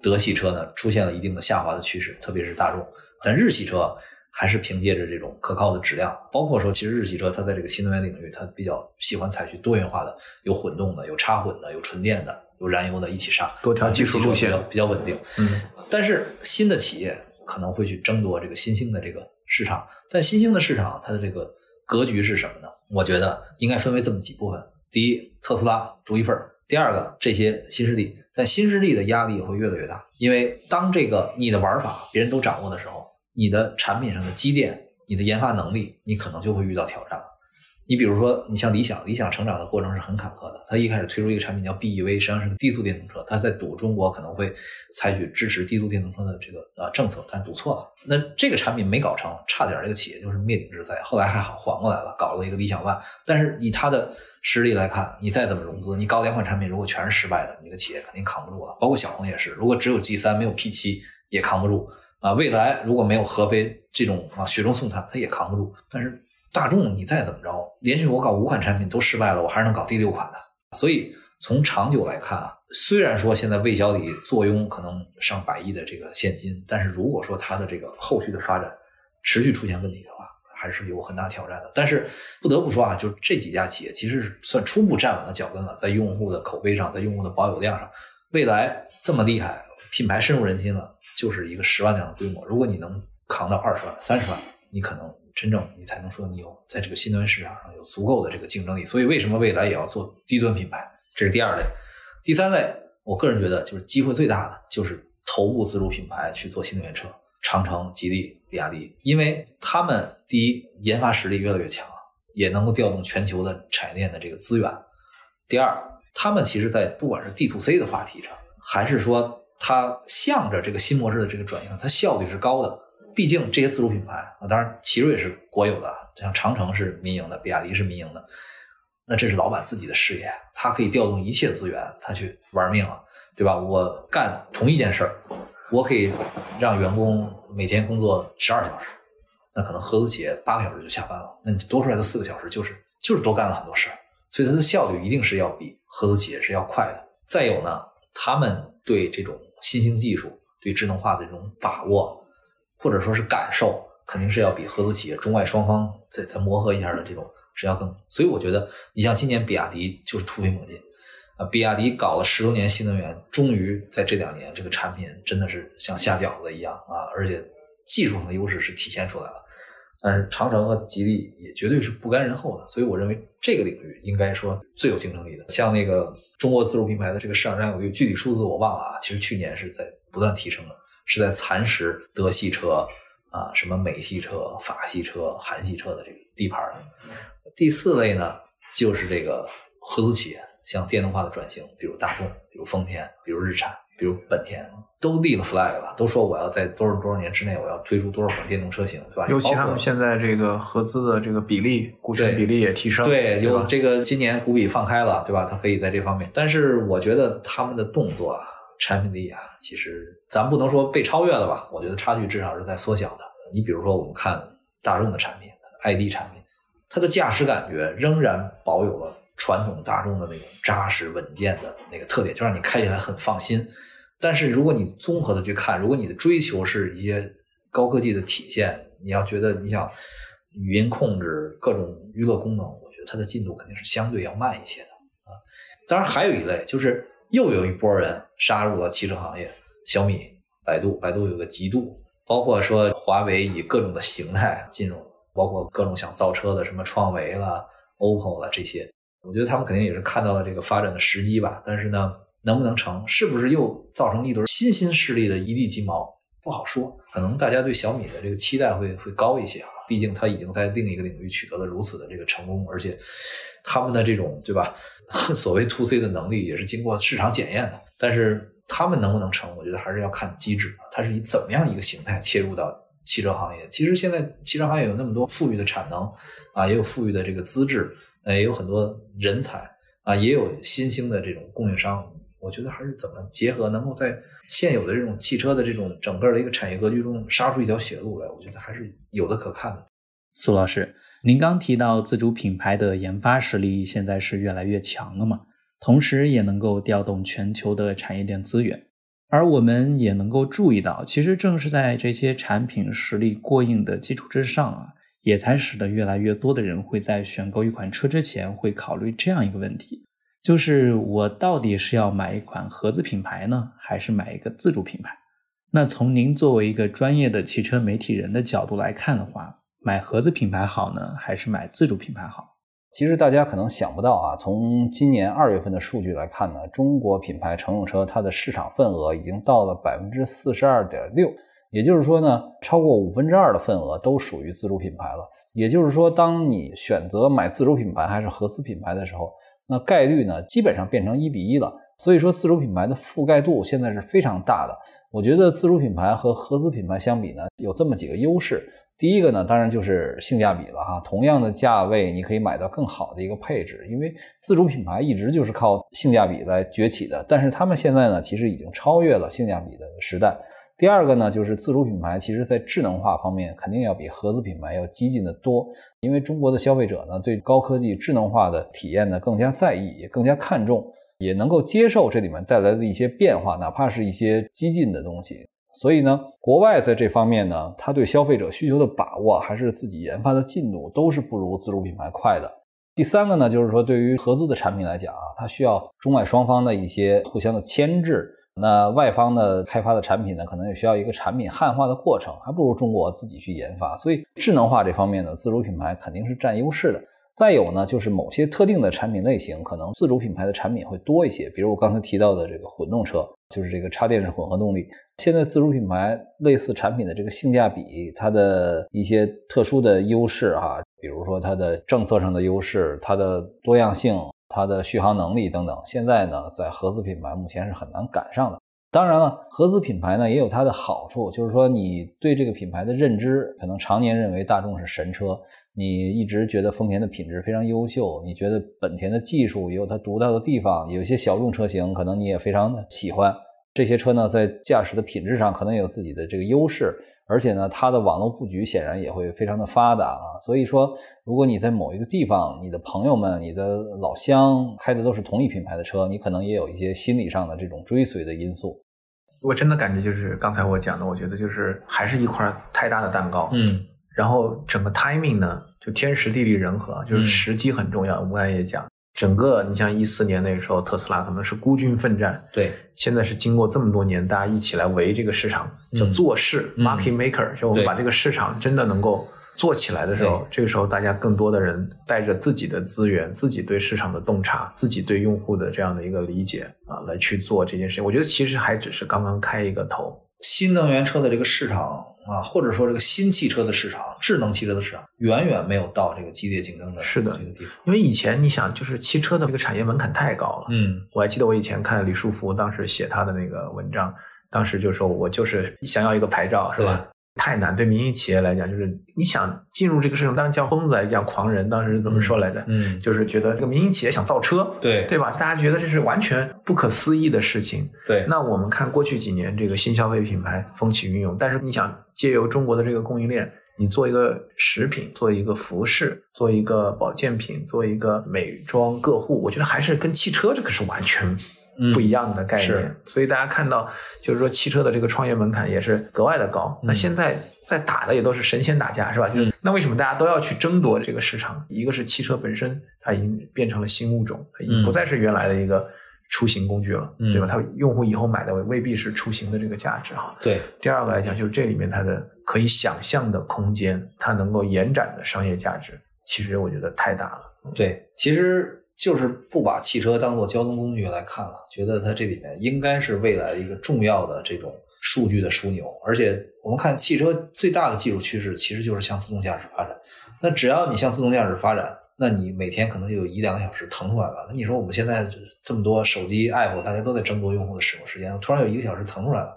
德系车呢出现了一定的下滑的趋势，特别是大众。但日系车还是凭借着这种可靠的质量，包括说，其实日系车它在这个新能源领域，它比较喜欢采取多元化的，有混动的，有插混的，有纯电的。有燃油的一起上，多条技术路线比较稳定。嗯，但是新的企业可能会去争夺这个新兴的这个市场，但新兴的市场它的这个格局是什么呢？我觉得应该分为这么几部分：第一，特斯拉独一份儿；第二个，这些新势力，但新势力的压力会越来越大，因为当这个你的玩法别人都掌握的时候，你的产品上的积淀、你的研发能力，你可能就会遇到挑战了。你比如说，你像理想，理想成长的过程是很坎坷的。它一开始推出一个产品叫 BEV，实际上是个低速电动车，它在赌中国可能会采取支持低速电动车的这个呃政策，但赌错了。那这个产品没搞成，差点这个企业就是灭顶之灾。后来还好缓过来了，搞了一个理想 ONE。但是以它的实力来看，你再怎么融资，你搞两款产品如果全是失败的，你的企业肯定扛不住了。包括小鹏也是，如果只有 G 三没有 P 七也扛不住啊。未来如果没有合肥这种啊雪中送炭，它也扛不住。但是。大众，你再怎么着，连续我搞五款产品都失败了，我还是能搞第六款的。所以从长久来看啊，虽然说现在魏小李坐拥可能上百亿的这个现金，但是如果说它的这个后续的发展持续出现问题的话，还是有很大挑战的。但是不得不说啊，就这几家企业其实算初步站稳了脚跟了，在用户的口碑上，在用户的保有量上，未来这么厉害，品牌深入人心了，就是一个十万辆的规模。如果你能扛到二十万、三十万，你可能。真正你才能说你有在这个新能源市场上有足够的这个竞争力，所以为什么未来也要做低端品牌？这是第二类，第三类，我个人觉得就是机会最大的就是头部自主品牌去做新能源车，长城、吉利、比亚迪，因为他们第一研发实力越来越强了，也能够调动全球的产业链的这个资源；第二，他们其实在不管是 D to C 的话题上，还是说它向着这个新模式的这个转型，它效率是高的。毕竟这些自主品牌啊，当然奇瑞是国有的，像长城是民营的，比亚迪是民营的，那这是老板自己的事业，他可以调动一切资源，他去玩命了，对吧？我干同一件事儿，我可以让员工每天工作十二小时，那可能合资企业八个小时就下班了，那你多出来的四个小时就是就是多干了很多事儿，所以它的效率一定是要比合资企业是要快的。再有呢，他们对这种新兴技术、对智能化的这种把握，或者说是感受，肯定是要比合资企业中外双方再再磨合一下的这种是要更。所以我觉得，你像今年比亚迪就是突飞猛进。啊，比亚迪搞了十多年新能源，终于在这两年，这个产品真的是像下饺子一样啊！而且技术上的优势是体现出来了。但是长城和吉利也绝对是不甘人后的，所以我认为这个领域应该说最有竞争力的。像那个中国自主品牌的这个市场占有率，具体数字我忘了啊。其实去年是在不断提升的，是在蚕食德系车啊、什么美系车、法系车、韩系车的这个地盘的。第四类呢，就是这个合资企业。像电动化的转型，比如大众，比如丰田，比如日产，比如本田，都立了 flag 了，都说我要在多少多少年之内，我要推出多少款电动车型，对吧？尤其他们现在这个合资的这个比例，股权比例也提升，对，有这个今年股比放开了，对吧？它可以在这方面，但是我觉得他们的动作啊，产品力啊，其实咱不能说被超越了吧？我觉得差距至少是在缩小的。你比如说，我们看大众的产品，ID 产品，它的驾驶感觉仍然保有了。传统大众的那种扎实稳健的那个特点，就让你开起来很放心。但是如果你综合的去看，如果你的追求是一些高科技的体现，你要觉得你想语音控制各种娱乐功能，我觉得它的进度肯定是相对要慢一些的啊。当然还有一类，就是又有一波人杀入了汽车行业，小米、百度，百度有个极度，包括说华为以各种的形态进入，包括各种想造车的什么创维了、OPPO 了这些。我觉得他们肯定也是看到了这个发展的时机吧，但是呢，能不能成，是不是又造成一堆新兴势力的一地鸡毛，不好说。可能大家对小米的这个期待会会高一些啊，毕竟它已经在另一个领域取得了如此的这个成功，而且他们的这种对吧，所谓 to C 的能力也是经过市场检验的。但是他们能不能成，我觉得还是要看机制，它是以怎么样一个形态切入到汽车行业。其实现在汽车行业有那么多富裕的产能啊，也有富裕的这个资质。呃，也有很多人才啊，也有新兴的这种供应商。我觉得还是怎么结合，能够在现有的这种汽车的这种整个的一个产业格局中杀出一条血路来，我觉得还是有的可看的。苏老师，您刚提到自主品牌的研发实力现在是越来越强了嘛？同时也能够调动全球的产业链资源，而我们也能够注意到，其实正是在这些产品实力过硬的基础之上啊。也才使得越来越多的人会在选购一款车之前会考虑这样一个问题，就是我到底是要买一款合资品牌呢，还是买一个自主品牌？那从您作为一个专业的汽车媒体人的角度来看的话，买合资品牌好呢，还是买自主品牌好？其实大家可能想不到啊，从今年二月份的数据来看呢，中国品牌乘用车它的市场份额已经到了百分之四十二点六。也就是说呢，超过五分之二的份额都属于自主品牌了。也就是说，当你选择买自主品牌还是合资品牌的时候，那概率呢基本上变成一比一了。所以说，自主品牌的覆盖度现在是非常大的。我觉得自主品牌和合资品牌相比呢，有这么几个优势。第一个呢，当然就是性价比了哈。同样的价位，你可以买到更好的一个配置，因为自主品牌一直就是靠性价比来崛起的。但是他们现在呢，其实已经超越了性价比的时代。第二个呢，就是自主品牌，其实在智能化方面肯定要比合资品牌要激进的多，因为中国的消费者呢，对高科技智能化的体验呢更加在意，也更加看重，也能够接受这里面带来的一些变化，哪怕是一些激进的东西。所以呢，国外在这方面呢，它对消费者需求的把握，还是自己研发的进度，都是不如自主品牌快的。第三个呢，就是说对于合资的产品来讲啊，它需要中外双方的一些互相的牵制。那外方的开发的产品呢，可能也需要一个产品汉化的过程，还不如中国自己去研发。所以智能化这方面呢，自主品牌肯定是占优势的。再有呢，就是某些特定的产品类型，可能自主品牌的产品会多一些。比如我刚才提到的这个混动车，就是这个插电式混合动力。现在自主品牌类似产品的这个性价比，它的一些特殊的优势哈，比如说它的政策上的优势，它的多样性。它的续航能力等等，现在呢，在合资品牌目前是很难赶上的。当然了，合资品牌呢也有它的好处，就是说你对这个品牌的认知，可能常年认为大众是神车，你一直觉得丰田的品质非常优秀，你觉得本田的技术也有它独到的地方，有些小众车型可能你也非常的喜欢。这些车呢，在驾驶的品质上可能有自己的这个优势，而且呢，它的网络布局显然也会非常的发达啊。所以说，如果你在某一个地方，你的朋友们、你的老乡开的都是同一品牌的车，你可能也有一些心理上的这种追随的因素。我真的感觉就是刚才我讲的，我觉得就是还是一块太大的蛋糕，嗯，然后整个 timing 呢，就天时地利人和，就是时机很重要。我们刚才也讲。整个，你像一四年那个时候，特斯拉可能是孤军奋战。对，现在是经过这么多年，大家一起来围这个市场，叫做事 （market maker），就我们把这个市场真的能够做起来的时候，这个时候大家更多的人带着自己的资源、自己对市场的洞察、自己对用户的这样的一个理解啊，来去做这件事情。我觉得其实还只是刚刚开一个头。新能源车的这个市场啊，或者说这个新汽车的市场、智能汽车的市场，远远没有到这个激烈竞争的是的这个地方。因为以前你想，就是汽车的这个产业门槛太高了。嗯，我还记得我以前看李书福当时写他的那个文章，当时就说我就是想要一个牌照，是吧？太难，对民营企业来讲，就是你想进入这个市场，当然叫疯子，叫狂人，当时怎么说来着？嗯，就是觉得这个民营企业想造车，对对吧？大家觉得这是完全不可思议的事情。对，那我们看过去几年这个新消费品牌风起云涌，但是你想借由中国的这个供应链，你做一个食品，做一个服饰，做一个保健品，做一个美妆个护，我觉得还是跟汽车这个是完全。不一样的概念，所以大家看到，就是说汽车的这个创业门槛也是格外的高。那现在在打的也都是神仙打架，是吧？就是那为什么大家都要去争夺这个市场？一个是汽车本身，它已经变成了新物种，它已经不再是原来的一个出行工具了，对吧？它用户以后买的未必是出行的这个价值哈。对。第二个来讲，就是这里面它的可以想象的空间，它能够延展的商业价值，其实我觉得太大了。对，其实。就是不把汽车当做交通工具来看了，觉得它这里面应该是未来一个重要的这种数据的枢纽。而且我们看汽车最大的技术趋势，其实就是向自动驾驶发展。那只要你向自动驾驶发展，那你每天可能就有一两个小时腾出来了。那你说我们现在这么多手机 app，大家都在争夺用户的使用时间，突然有一个小时腾出来了，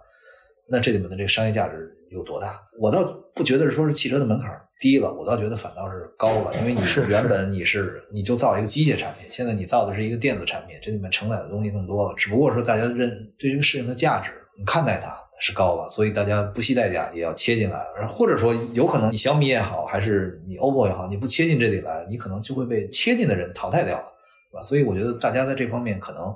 那这里面的这个商业价值有多大？我倒不觉得说是汽车的门槛。低了，我倒觉得反倒是高了，因为你原本你是你就造一个机械产品，现在你造的是一个电子产品，这里面承载的东西更多了。只不过说大家认对这个事情的价值，你看待它是高了，所以大家不惜代价也要切进来。或者说有可能你小米也好，还是你 OPPO 也好，你不切进这里来，你可能就会被切进的人淘汰掉了？所以我觉得大家在这方面可能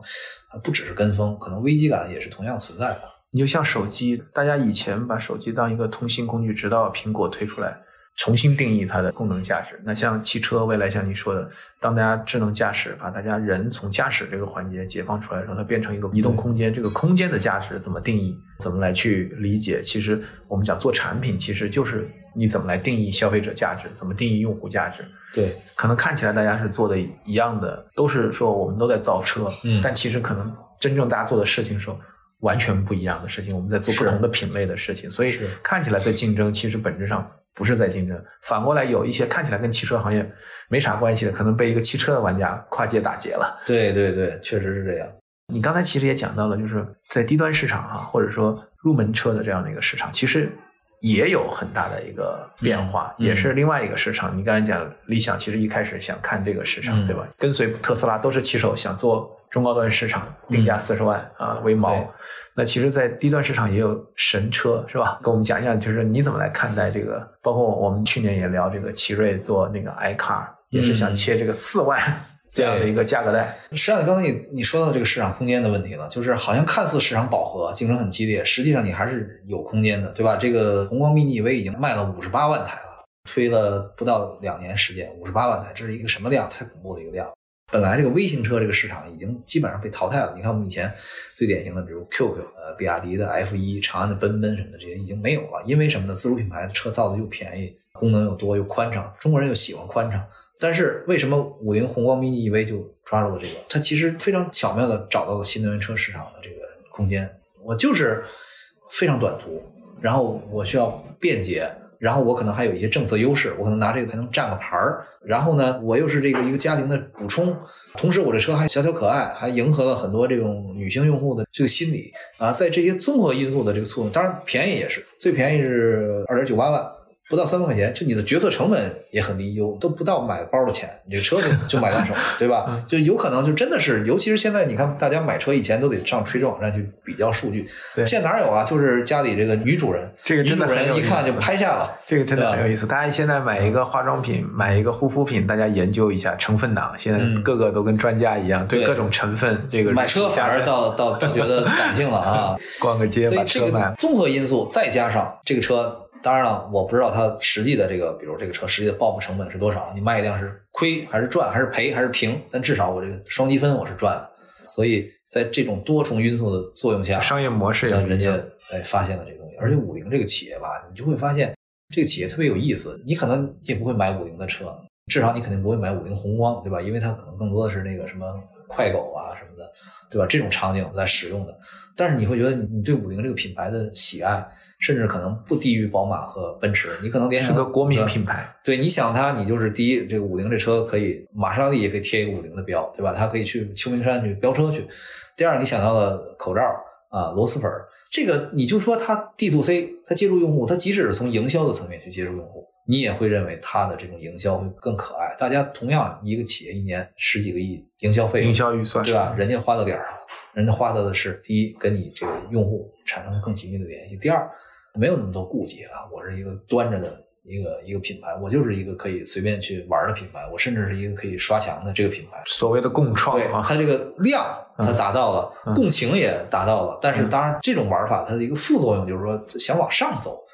不只是跟风，可能危机感也是同样存在的。你就像手机，大家以前把手机当一个通信工具，直到苹果推出来。重新定义它的功能价值。那像汽车，未来像你说的，当大家智能驾驶，把大家人从驾驶这个环节解放出来的时候，它变成一个移动空间。这个空间的价值怎么定义？怎么来去理解？其实我们讲做产品，其实就是你怎么来定义消费者价值，怎么定义用户价值。对，可能看起来大家是做的一样的，都是说我们都在造车，嗯，但其实可能真正大家做的事情时候，完全不一样的事情。我们在做不同的品类的事情，所以看起来在竞争，其实本质上。不是在竞争，反过来有一些看起来跟汽车行业没啥关系的，可能被一个汽车的玩家跨界打劫了。对对对，确实是这样。你刚才其实也讲到了，就是在低端市场啊，或者说入门车的这样的一个市场，其实也有很大的一个变化，也是另外一个市场。你刚才讲理想，其实一开始想看这个市场，对吧？跟随特斯拉都是骑手想做。中高端市场定价四十万啊为锚，那其实，在低端市场也有神车是吧？跟我们讲一下，就是你怎么来看待这个？包括我们去年也聊这个奇瑞做那个 iCar，也是想切这个四万这样的一个价格带。实际上，刚才你你说到这个市场空间的问题了，就是好像看似市场饱和，竞争很激烈，实际上你还是有空间的，对吧？这个宏光 mini EV 已经卖了五十八万台了，推了不到两年时间，五十八万台，这是一个什么量？太恐怖的一个量。本来这个微型车这个市场已经基本上被淘汰了。你看我们以前最典型的，比如 QQ，呃，比亚迪的 F 一、长安的奔奔什么的，这些已经没有了。因为什么呢？自主品牌的车造的又便宜，功能又多又宽敞，中国人又喜欢宽敞。但是为什么五菱宏光 mini EV 就抓住了这个？它其实非常巧妙的找到了新能源车市场的这个空间。我就是非常短途，然后我需要便捷。然后我可能还有一些政策优势，我可能拿这个还能占个牌儿。然后呢，我又是这个一个家庭的补充，同时我这车还小巧可爱，还迎合了很多这种女性用户的这个心理啊。在这些综合因素的这个促动，当然便宜也是，最便宜是二点九八万，不到三万块钱，就你的决策成本也很低，有都不到买包的钱，你这车就就买到手，对吧？就有可能就真的是，尤其是现在，你看大家买车以前都得上垂直网站去比较数据，对现在哪有啊？就是家里这个女主人，这个真的女主人一看就拍下了，这个真的很有意思。大家现在买一个化妆品，买一个护肤品，大家研究一下成分党，现在嗯个个都跟专家一样，对对各种成分这个买车反而到到到觉得感性了啊。逛个街把车买了。综合因素再加上这个车，当然了，我不知道它实际的这个，比如这个车实际的报复成本是多少，你卖一辆是亏还是赚还是赔还是平，但至少我这个双积分我是赚的。所以在这种多重因素的作用下，商业模式也让人家哎发现了这个东西。而且五菱这个企业吧，你就会发现这个企业特别有意思。你可能也不会买五菱的车，至少你肯定不会买五菱宏光，对吧？因为它可能更多的是那个什么快狗啊什么的，对吧？这种场景在使用的。但是你会觉得你你对五菱这个品牌的喜爱，甚至可能不低于宝马和奔驰。你可能联想是个国民品牌，对，你想它，你就是第一，这个五菱这车可以，玛莎拉蒂也可以贴一个五菱的标，对吧？它可以去秋名山去飙车去。第二，你想到了口罩啊，螺蛳粉儿，这个你就说它 D to C，它接触用户，它即使是从营销的层面去接触用户，你也会认为它的这种营销会更可爱。大家同样一个企业一年十几个亿营销费用，营销预算对吧？人家花到点儿上了，人家花到的是第一，跟你这个用户产生更紧密的联系；第二，没有那么多顾忌啊，我是一个端着的一个一个品牌，我就是一个可以随便去玩的品牌，我甚至是一个可以刷墙的这个品牌。所谓的共创对啊，它这个量它达到了，嗯共情也达到了，但是当然这种玩法它的一个副作用就是说想往上走，可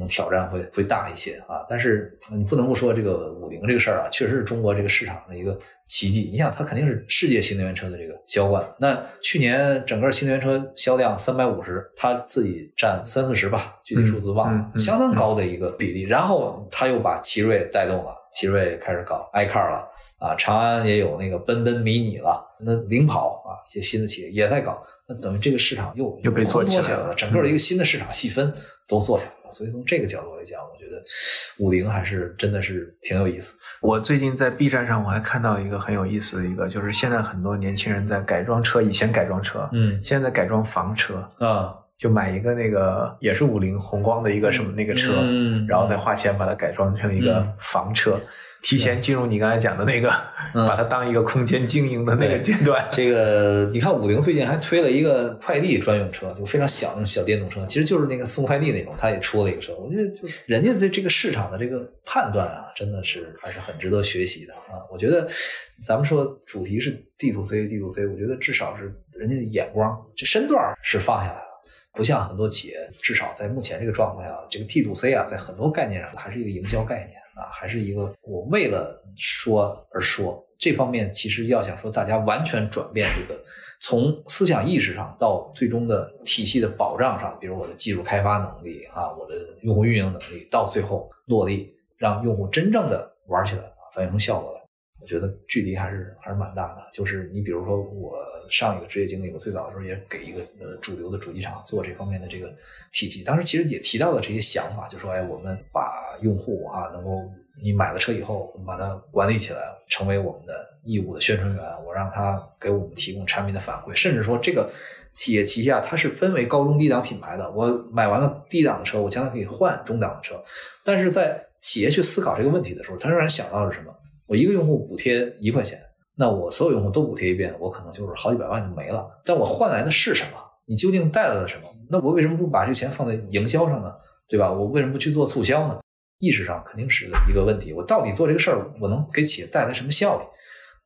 能挑战会会大一些啊。但是你不能不说这个五菱这个事儿啊，确实是中国这个市场的一个奇迹。你想，它肯定是世界新能源车的这个销冠。那去年整个新能源车销量三百五十，它自己占三四十吧，具体数字忘了，嗯嗯嗯相当高的一个比例。然后它又把奇瑞带动了，奇瑞开始搞 iCar 了。啊，长安也有那个奔奔迷你了，那领跑啊，一些新的企业也在搞，那等于这个市场又又被做做起起来了了，整个的一个新的市场细分都做起来了。所以从这个角度来讲，我觉得五菱还是真的是挺有意思。我最近在 B 站上我还看到一个很有意思的一个，就是现在很多年轻人在改装车，以前改装车，嗯现在在改装房车，啊，就买一个那个也是五菱宏光的一个什么那个车，嗯。然后再花钱把它改装成一个嗯。房车，提前进入你刚才讲的那个，嗯 把它当一个空间经营的那个阶段。这个你看，五菱最近还推了一个快递专用车，就非常小那种小电动车，其实就是那个送快递那种，它也出了一个车。我觉得就是人家对这个市场的这个判断啊，真的是还是很值得学习的啊。我觉得咱们说主题是 D to C，D to C，我觉得至少是人家的眼光，这身段是放下来了。不像很多企业，至少在目前这个状况下，这个 T to C 啊，在很多概念上还是一个营销概念啊，还是一个我为了说而说。这方面其实要想说大家完全转变这个从思想意识上到最终的体系的保障上，比如我的技术开发能力啊，我的用户运营能力，到最后落地，让用户真正的玩起来，反映出效果来。我觉得距离还是还是蛮大的。就是你比如说，我上一个职业经历，我最早的时候也给一个呃主流的主机厂做这方面的这个体系，当时其实也提到了这些想法，就说哎，我们把用户啊能够你买了车以后，我们把它管理起来，成为我们的义务的宣传员，我让他给我们提供产品的反馈，甚至说这个企业旗下它是分为高中低档品牌的，我买完了低档的车，我将来可以换中档的车，但是在企业去思考这个问题的时候，他仍然想到了什么？我一个用户补贴一块钱，那我所有用户都补贴一遍，我可能就是好几百万就没了。但我换来的是什么？你究竟带来了什么？那我为什么不把这个钱放在营销上呢？对吧？我为什么不去做促销呢？意识上肯定是一个问题。我到底做这个事儿，我能给企业带来什么效益？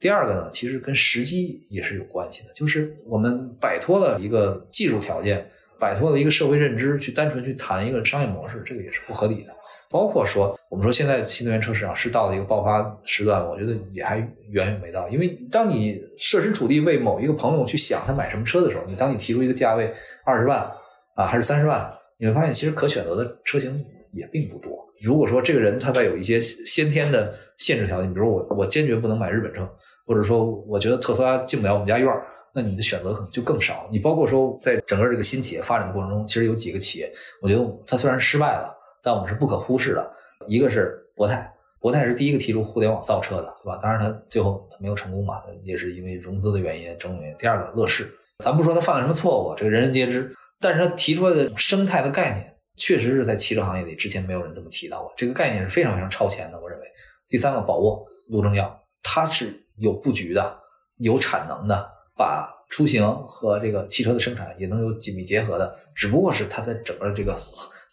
第二个呢，其实跟时机也是有关系的，就是我们摆脱了一个技术条件，摆脱了一个社会认知，去单纯去谈一个商业模式，这个也是不合理的。包括说，我们说现在新能源车市场是到了一个爆发时段，我觉得也还远远没到。因为当你设身处地为某一个朋友去想他买什么车的时候，你当你提出一个价位二十万啊，还是三十万，你会发现其实可选择的车型也并不多。如果说这个人他再有一些先天的限制条件，比如我我坚决不能买日本车，或者说我觉得特斯拉进不了我们家院儿，那你的选择可能就更少。你包括说在整个这个新企业发展的过程中，其实有几个企业，我觉得它虽然失败了。但我们是不可忽视的，一个是博泰，博泰是第一个提出互联网造车的，对吧？当然，它最后没有成功嘛，也是因为融资的原因、种种原因。第二个，乐视，咱不说它犯了什么错误，这个人人皆知，但是它提出来的生态的概念确实是在汽车行业里之前没有人这么提到过，这个概念是非常非常超前的。我认为，第三个宝沃陆正耀，它是有布局的、有产能的，把出行和这个汽车的生产也能有紧密结合的，只不过是它在整个这个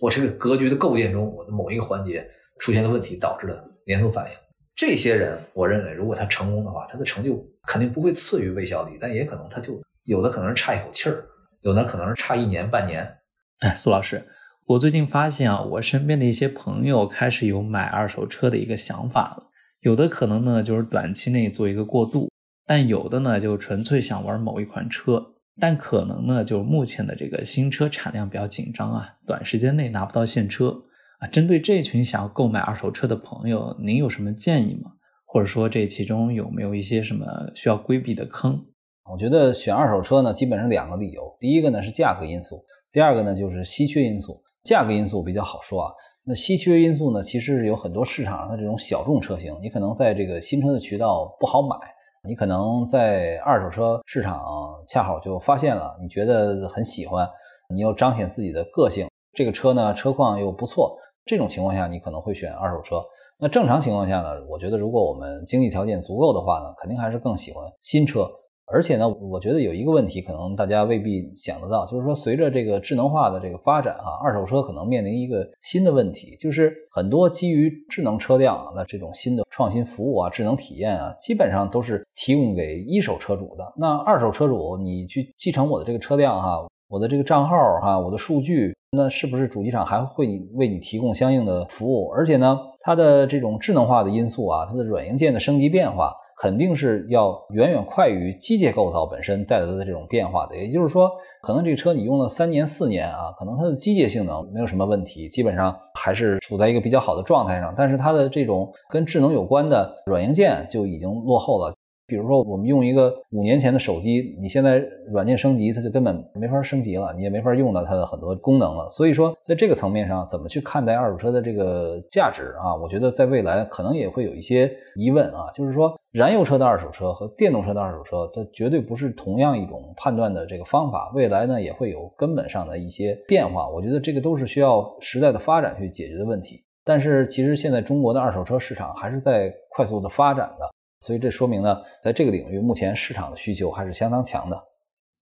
我这个格局的构建中，我的某一个环节出现了问题，导致了连锁反应。这些人，我认为如果他成功的话，他的成就肯定不会次于魏小李，但也可能他就有的可能是差一口气儿，有的可能是差一年半年。哎，苏老师。我最近发现啊，我身边的一些朋友开始有买二手车的一个想法了。有的可能呢就是短期内做一个过渡，但有的呢就纯粹想玩某一款车。但可能呢，就是目前的这个新车产量比较紧张啊，短时间内拿不到现车啊。针对这群想要购买二手车的朋友，您有什么建议吗？或者说这其中有没有一些什么需要规避的坑？我觉得选二手车呢，基本上两个理由。第一个呢是价格因素，第二个呢就是稀缺因素。价格因素比较好说啊，那稀缺因素呢，其实是有很多市场上的这种小众车型，你可能在这个新车的渠道不好买，你可能在二手车市场恰好就发现了，你觉得很喜欢，你又彰显自己的个性，这个车呢车况又不错，这种情况下你可能会选二手车。那正常情况下呢，我觉得如果我们经济条件足够的话呢，肯定还是更喜欢新车。而且呢，我觉得有一个问题，可能大家未必想得到，就是说，随着这个智能化的这个发展啊，二手车可能面临一个新的问题，就是很多基于智能车辆的这种新的创新服务啊、智能体验啊，基本上都是提供给一手车主的。那二手车主，你去继承我的这个车辆哈，我的这个账号哈，我的数据，那是不是主机厂还会为你提供相应的服务？而且呢，它的这种智能化的因素啊，它的软硬件的升级变化。肯定是要远远快于机械构造本身带来的这种变化的，也就是说，可能这车你用了三年四年啊，可能它的机械性能没有什么问题，基本上还是处在一个比较好的状态上，但是它的这种跟智能有关的软硬件就已经落后了。比如说，我们用一个五年前的手机，你现在软件升级，它就根本没法升级了，你也没法用到它的很多功能了。所以说，在这个层面上，怎么去看待二手车的这个价值啊？我觉得在未来可能也会有一些疑问啊。就是说，燃油车的二手车和电动车的二手车，它绝对不是同样一种判断的这个方法。未来呢，也会有根本上的一些变化。我觉得这个都是需要时代的发展去解决的问题。但是，其实现在中国的二手车市场还是在快速的发展的。所以这说明呢，在这个领域，目前市场的需求还是相当强的。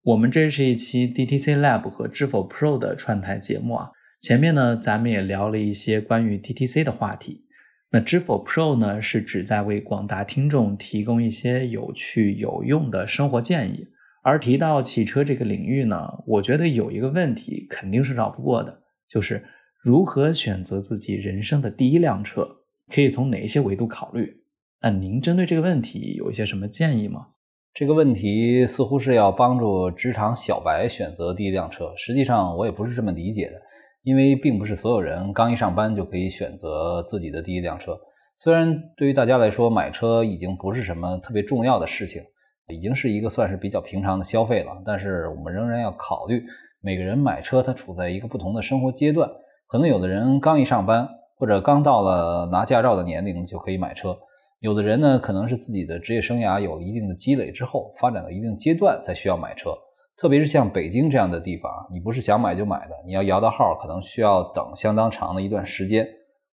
我们这是一期 DTC Lab 和知否 Pro 的串台节目啊。前面呢，咱们也聊了一些关于 DTC 的话题。那知否 Pro 呢，是旨在为广大听众提供一些有趣有用的生活建议。而提到汽车这个领域呢，我觉得有一个问题肯定是绕不过的，就是如何选择自己人生的第一辆车，可以从哪些维度考虑？那您针对这个问题有一些什么建议吗？这个问题似乎是要帮助职场小白选择第一辆车，实际上我也不是这么理解的，因为并不是所有人刚一上班就可以选择自己的第一辆车。虽然对于大家来说买车已经不是什么特别重要的事情，已经是一个算是比较平常的消费了，但是我们仍然要考虑每个人买车他处在一个不同的生活阶段，可能有的人刚一上班或者刚到了拿驾照的年龄就可以买车。有的人呢，可能是自己的职业生涯有了一定的积累之后，发展到一定阶段才需要买车。特别是像北京这样的地方，你不是想买就买的，你要摇到号，可能需要等相当长的一段时间。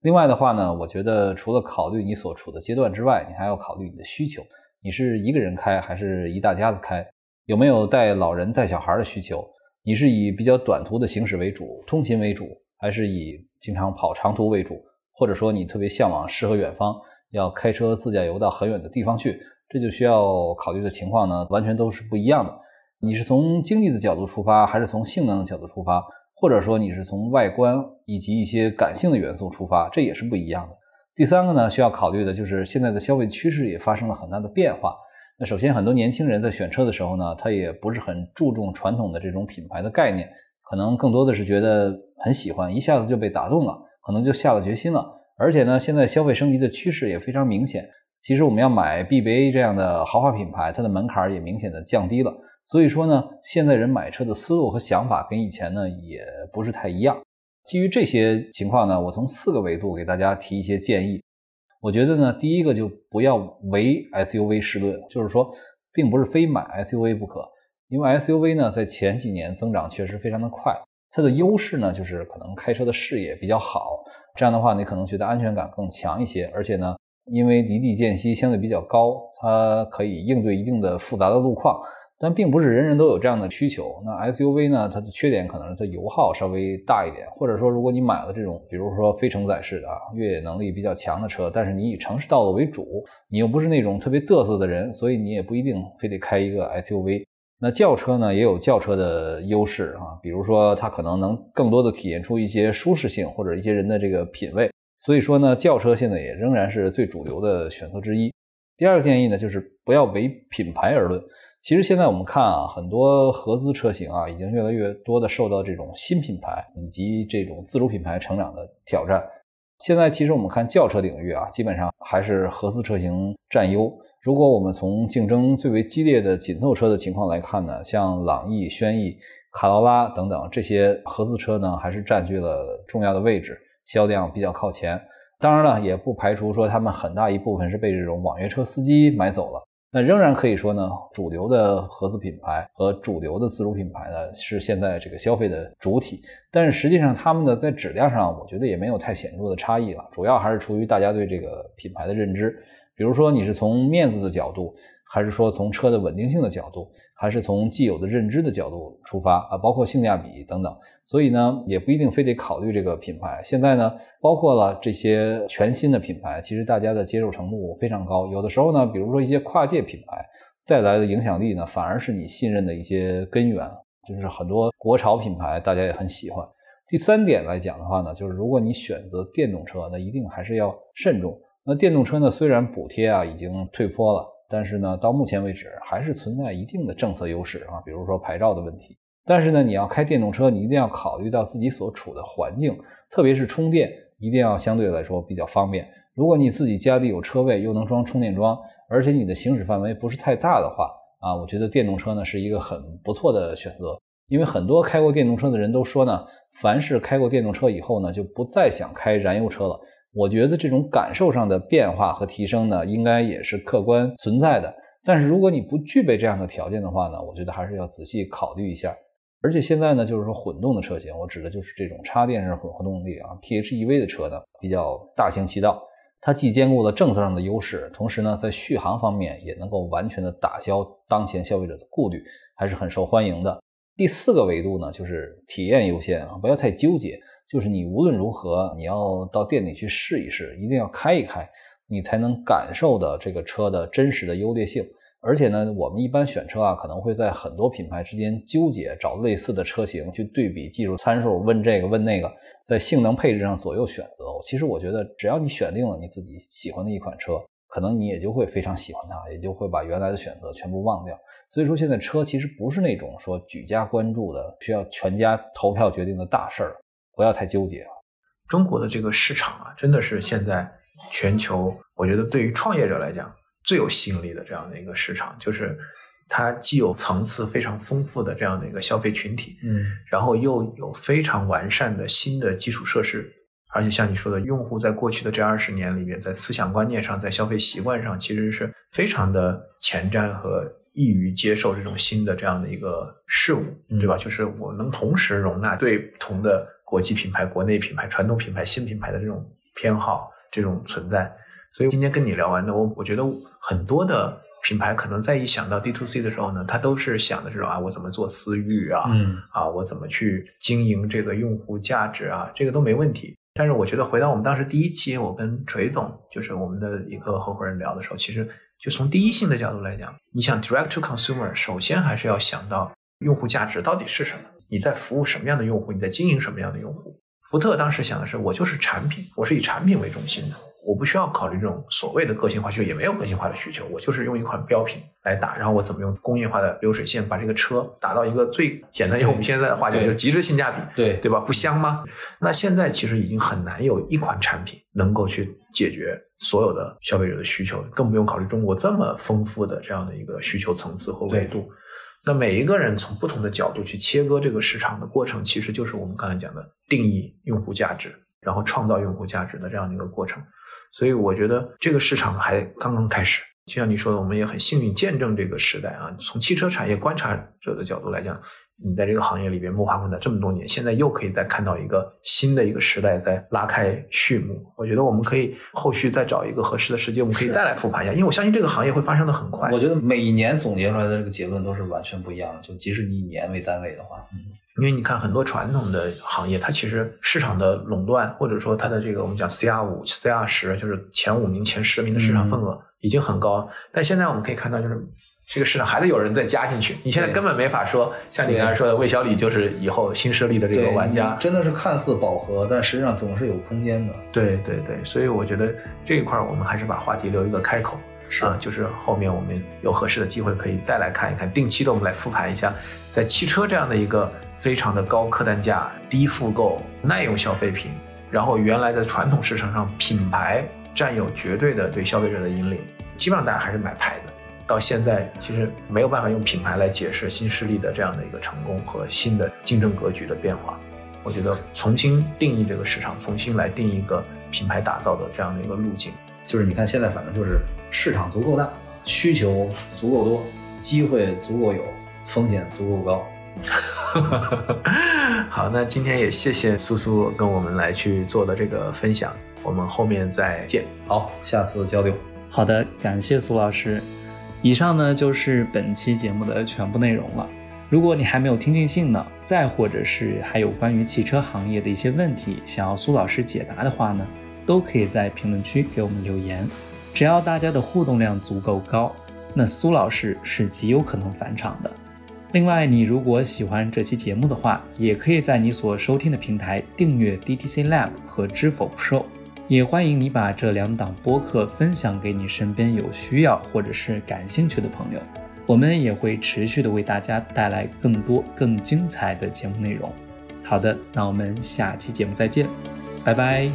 另外的话呢，我觉得除了考虑你所处的阶段之外，你还要考虑你的需求。你是一个人开还是一大家子开？有没有带老人带小孩的需求？你是以比较短途的行驶为主，通勤为主，还是以经常跑长途为主？或者说你特别向往诗和远方？要开车自驾游到很远的地方去，这就需要考虑的情况呢，完全都是不一样的。你是从经济的角度出发，还是从性能的角度出发，或者说你是从外观以及一些感性的元素出发，这也是不一样的。第三个呢，需要考虑的就是现在的消费趋势也发生了很大的变化。那首先，很多年轻人在选车的时候呢，他也不是很注重传统的这种品牌的概念，可能更多的是觉得很喜欢，一下子就被打动了，可能就下了决心了。而且呢，现在消费升级的趋势也非常明显。其实我们要买 BBA 这样的豪华品牌，它的门槛也明显的降低了。所以说呢，现在人买车的思路和想法跟以前呢也不是太一样。基于这些情况呢，我从四个维度给大家提一些建议。我觉得呢，第一个就不要唯 SUV 试论，就是说，并不是非买 SUV 不可，因为 SUV 呢在前几年增长确实非常的快。它的优势呢，就是可能开车的视野比较好，这样的话你可能觉得安全感更强一些，而且呢，因为离地间隙相对比较高，它可以应对一定的复杂的路况。但并不是人人都有这样的需求。那 SUV 呢？它的缺点可能是它油耗稍微大一点，或者说如果你买了这种，比如说非承载式的啊，越野能力比较强的车，但是你以城市道路为主，你又不是那种特别嘚瑟的人，所以你也不一定非得开一个 SUV。那轿车呢，也有轿车的优势啊，比如说它可能能更多的体现出一些舒适性或者一些人的这个品味。所以说呢，轿车现在也仍然是最主流的选择之一。第二个建议呢，就是不要唯品牌而论。其实现在我们看啊，很多合资车型啊，已经越来越多的受到这种新品牌以及这种自主品牌成长的挑战。现在其实我们看轿车领域啊，基本上还是合资车型占优。如果我们从竞争最为激烈的紧凑车的情况来看呢，像朗逸、轩逸、卡罗拉等等这些合资车呢，还是占据了重要的位置，销量比较靠前。当然了，也不排除说他们很大一部分是被这种网约车司机买走了。那仍然可以说呢，主流的合资品牌和主流的自主品牌呢，是现在这个消费的主体。但是实际上，他们的在质量上，我觉得也没有太显著的差异了。主要还是出于大家对这个品牌的认知。比如说，你是从面子的角度，还是说从车的稳定性的角度，还是从既有的认知的角度出发啊？包括性价比等等。所以呢，也不一定非得考虑这个品牌。现在呢，包括了这些全新的品牌，其实大家的接受程度非常高。有的时候呢，比如说一些跨界品牌带来的影响力呢，反而是你信任的一些根源。就是很多国潮品牌，大家也很喜欢。第三点来讲的话呢，就是如果你选择电动车，那一定还是要慎重。那电动车呢，虽然补贴啊已经退坡了，但是呢，到目前为止还是存在一定的政策优势啊，比如说牌照的问题。但是呢，你要开电动车，你一定要考虑到自己所处的环境，特别是充电，一定要相对来说比较方便。如果你自己家里有车位，又能装充电桩，而且你的行驶范围不是太大的话，啊，我觉得电动车呢是一个很不错的选择。因为很多开过电动车的人都说呢，凡是开过电动车以后呢，就不再想开燃油车了。我觉得这种感受上的变化和提升呢，应该也是客观存在的。但是如果你不具备这样的条件的话呢，我觉得还是要仔细考虑一下。而且现在呢，就是说混动的车型，我指的就是这种插电式混合动力啊，PHEV 的车呢比较大行其道，它既兼顾了政策上的优势，同时呢在续航方面也能够完全的打消当前消费者的顾虑，还是很受欢迎的。第四个维度呢，就是体验优先啊，不要太纠结，就是你无论如何你要到店里去试一试，一定要开一开，你才能感受到这个车的真实的优劣性。而且呢，我们一般选车啊，可能会在很多品牌之间纠结，找类似的车型去对比技术参数，问这个问那个，在性能配置上左右选择。其实我觉得，只要你选定了你自己喜欢的一款车，可能你也就会非常喜欢它，也就会把原来的选择全部忘掉。所以说，现在车其实不是那种说举家关注的、需要全家投票决定的大事儿，不要太纠结啊。中国的这个市场啊，真的是现在全球，我觉得对于创业者来讲。最有吸引力的这样的一个市场，就是它既有层次非常丰富的这样的一个消费群体，嗯，然后又有非常完善的新的基础设施，而且像你说的，用户在过去的这二十年里面，在思想观念上，在消费习惯上，其实是非常的前瞻和易于接受这种新的这样的一个事物，对吧？就是我能同时容纳对不同的国际品牌、国内品牌、传统品牌、新品牌的这种偏好、这种存在。所以今天跟你聊完呢，我我觉得很多的品牌可能在一想到 D to C 的时候呢，他都是想的是啊，我怎么做私域啊，嗯，啊，我怎么去经营这个用户价值啊，这个都没问题。但是我觉得回到我们当时第一期，我跟锤总就是我们的一个合伙人聊的时候，其实就从第一性的角度来讲，你想 Direct to Consumer，首先还是要想到用户价值到底是什么，你在服务什么样的用户，你在经营什么样的用户。福特当时想的是，我就是产品，我是以产品为中心的。我不需要考虑这种所谓的个性化需求，也没有个性化的需求。我就是用一款标品来打，然后我怎么用工业化的流水线把这个车打到一个最简单用我们现在的话讲就是极致性价比，对对吧？不香吗？那现在其实已经很难有一款产品能够去解决所有的消费者的需求，更不用考虑中国这么丰富的这样的一个需求层次和维度。那每一个人从不同的角度去切割这个市场的过程，其实就是我们刚才讲的定义用户价值，然后创造用户价值的这样的一个过程。所以我觉得这个市场还刚刚开始，就像你说的，我们也很幸运见证这个时代啊。从汽车产业观察者的角度来讲，你在这个行业里边摸爬滚打这么多年，现在又可以再看到一个新的一个时代在拉开序幕。我觉得我们可以后续再找一个合适的时机，我们可以再来复盘一下，因为我相信这个行业会发生的很快。我觉得每一年总结出来的这个结论都是完全不一样的，就即使你以年为单位的话，嗯。因为你看很多传统的行业，它其实市场的垄断，或者说它的这个我们讲 C R 五、C R 十，就是前五名、前十名的市场份额已经很高了。但现在我们可以看到，就是这个市场还得有人再加进去。你现在根本没法说，像你刚才说的，魏小李就是以后新势力的这个玩家，真的是看似饱和，但实际上总是有空间的。对对对，所以我觉得这一块我们还是把话题留一个开口。是啊，就是后面我们有合适的机会可以再来看一看，定期的我们来复盘一下，在汽车这样的一个非常的高客单价、低复购、耐用消费品，然后原来的传统市场上品牌占有绝对的对消费者的引领，基本上大家还是买牌子。到现在其实没有办法用品牌来解释新势力的这样的一个成功和新的竞争格局的变化。我觉得重新定义这个市场，重新来定一个品牌打造的这样的一个路径。就是你看，现在反正就是市场足够大，需求足够多，机会足够有，风险足够高。好，那今天也谢谢苏苏跟我们来去做的这个分享，我们后面再见。好，下次交流。好的，感谢苏老师。以上呢就是本期节目的全部内容了。如果你还没有听尽兴呢，再或者是还有关于汽车行业的一些问题想要苏老师解答的话呢？都可以在评论区给我们留言，只要大家的互动量足够高，那苏老师是极有可能返场的。另外，你如果喜欢这期节目的话，也可以在你所收听的平台订阅 DTC Lab 和知否 Pro，也欢迎你把这两档播客分享给你身边有需要或者是感兴趣的朋友。我们也会持续的为大家带来更多更精彩的节目内容。好的，那我们下期节目再见，拜拜。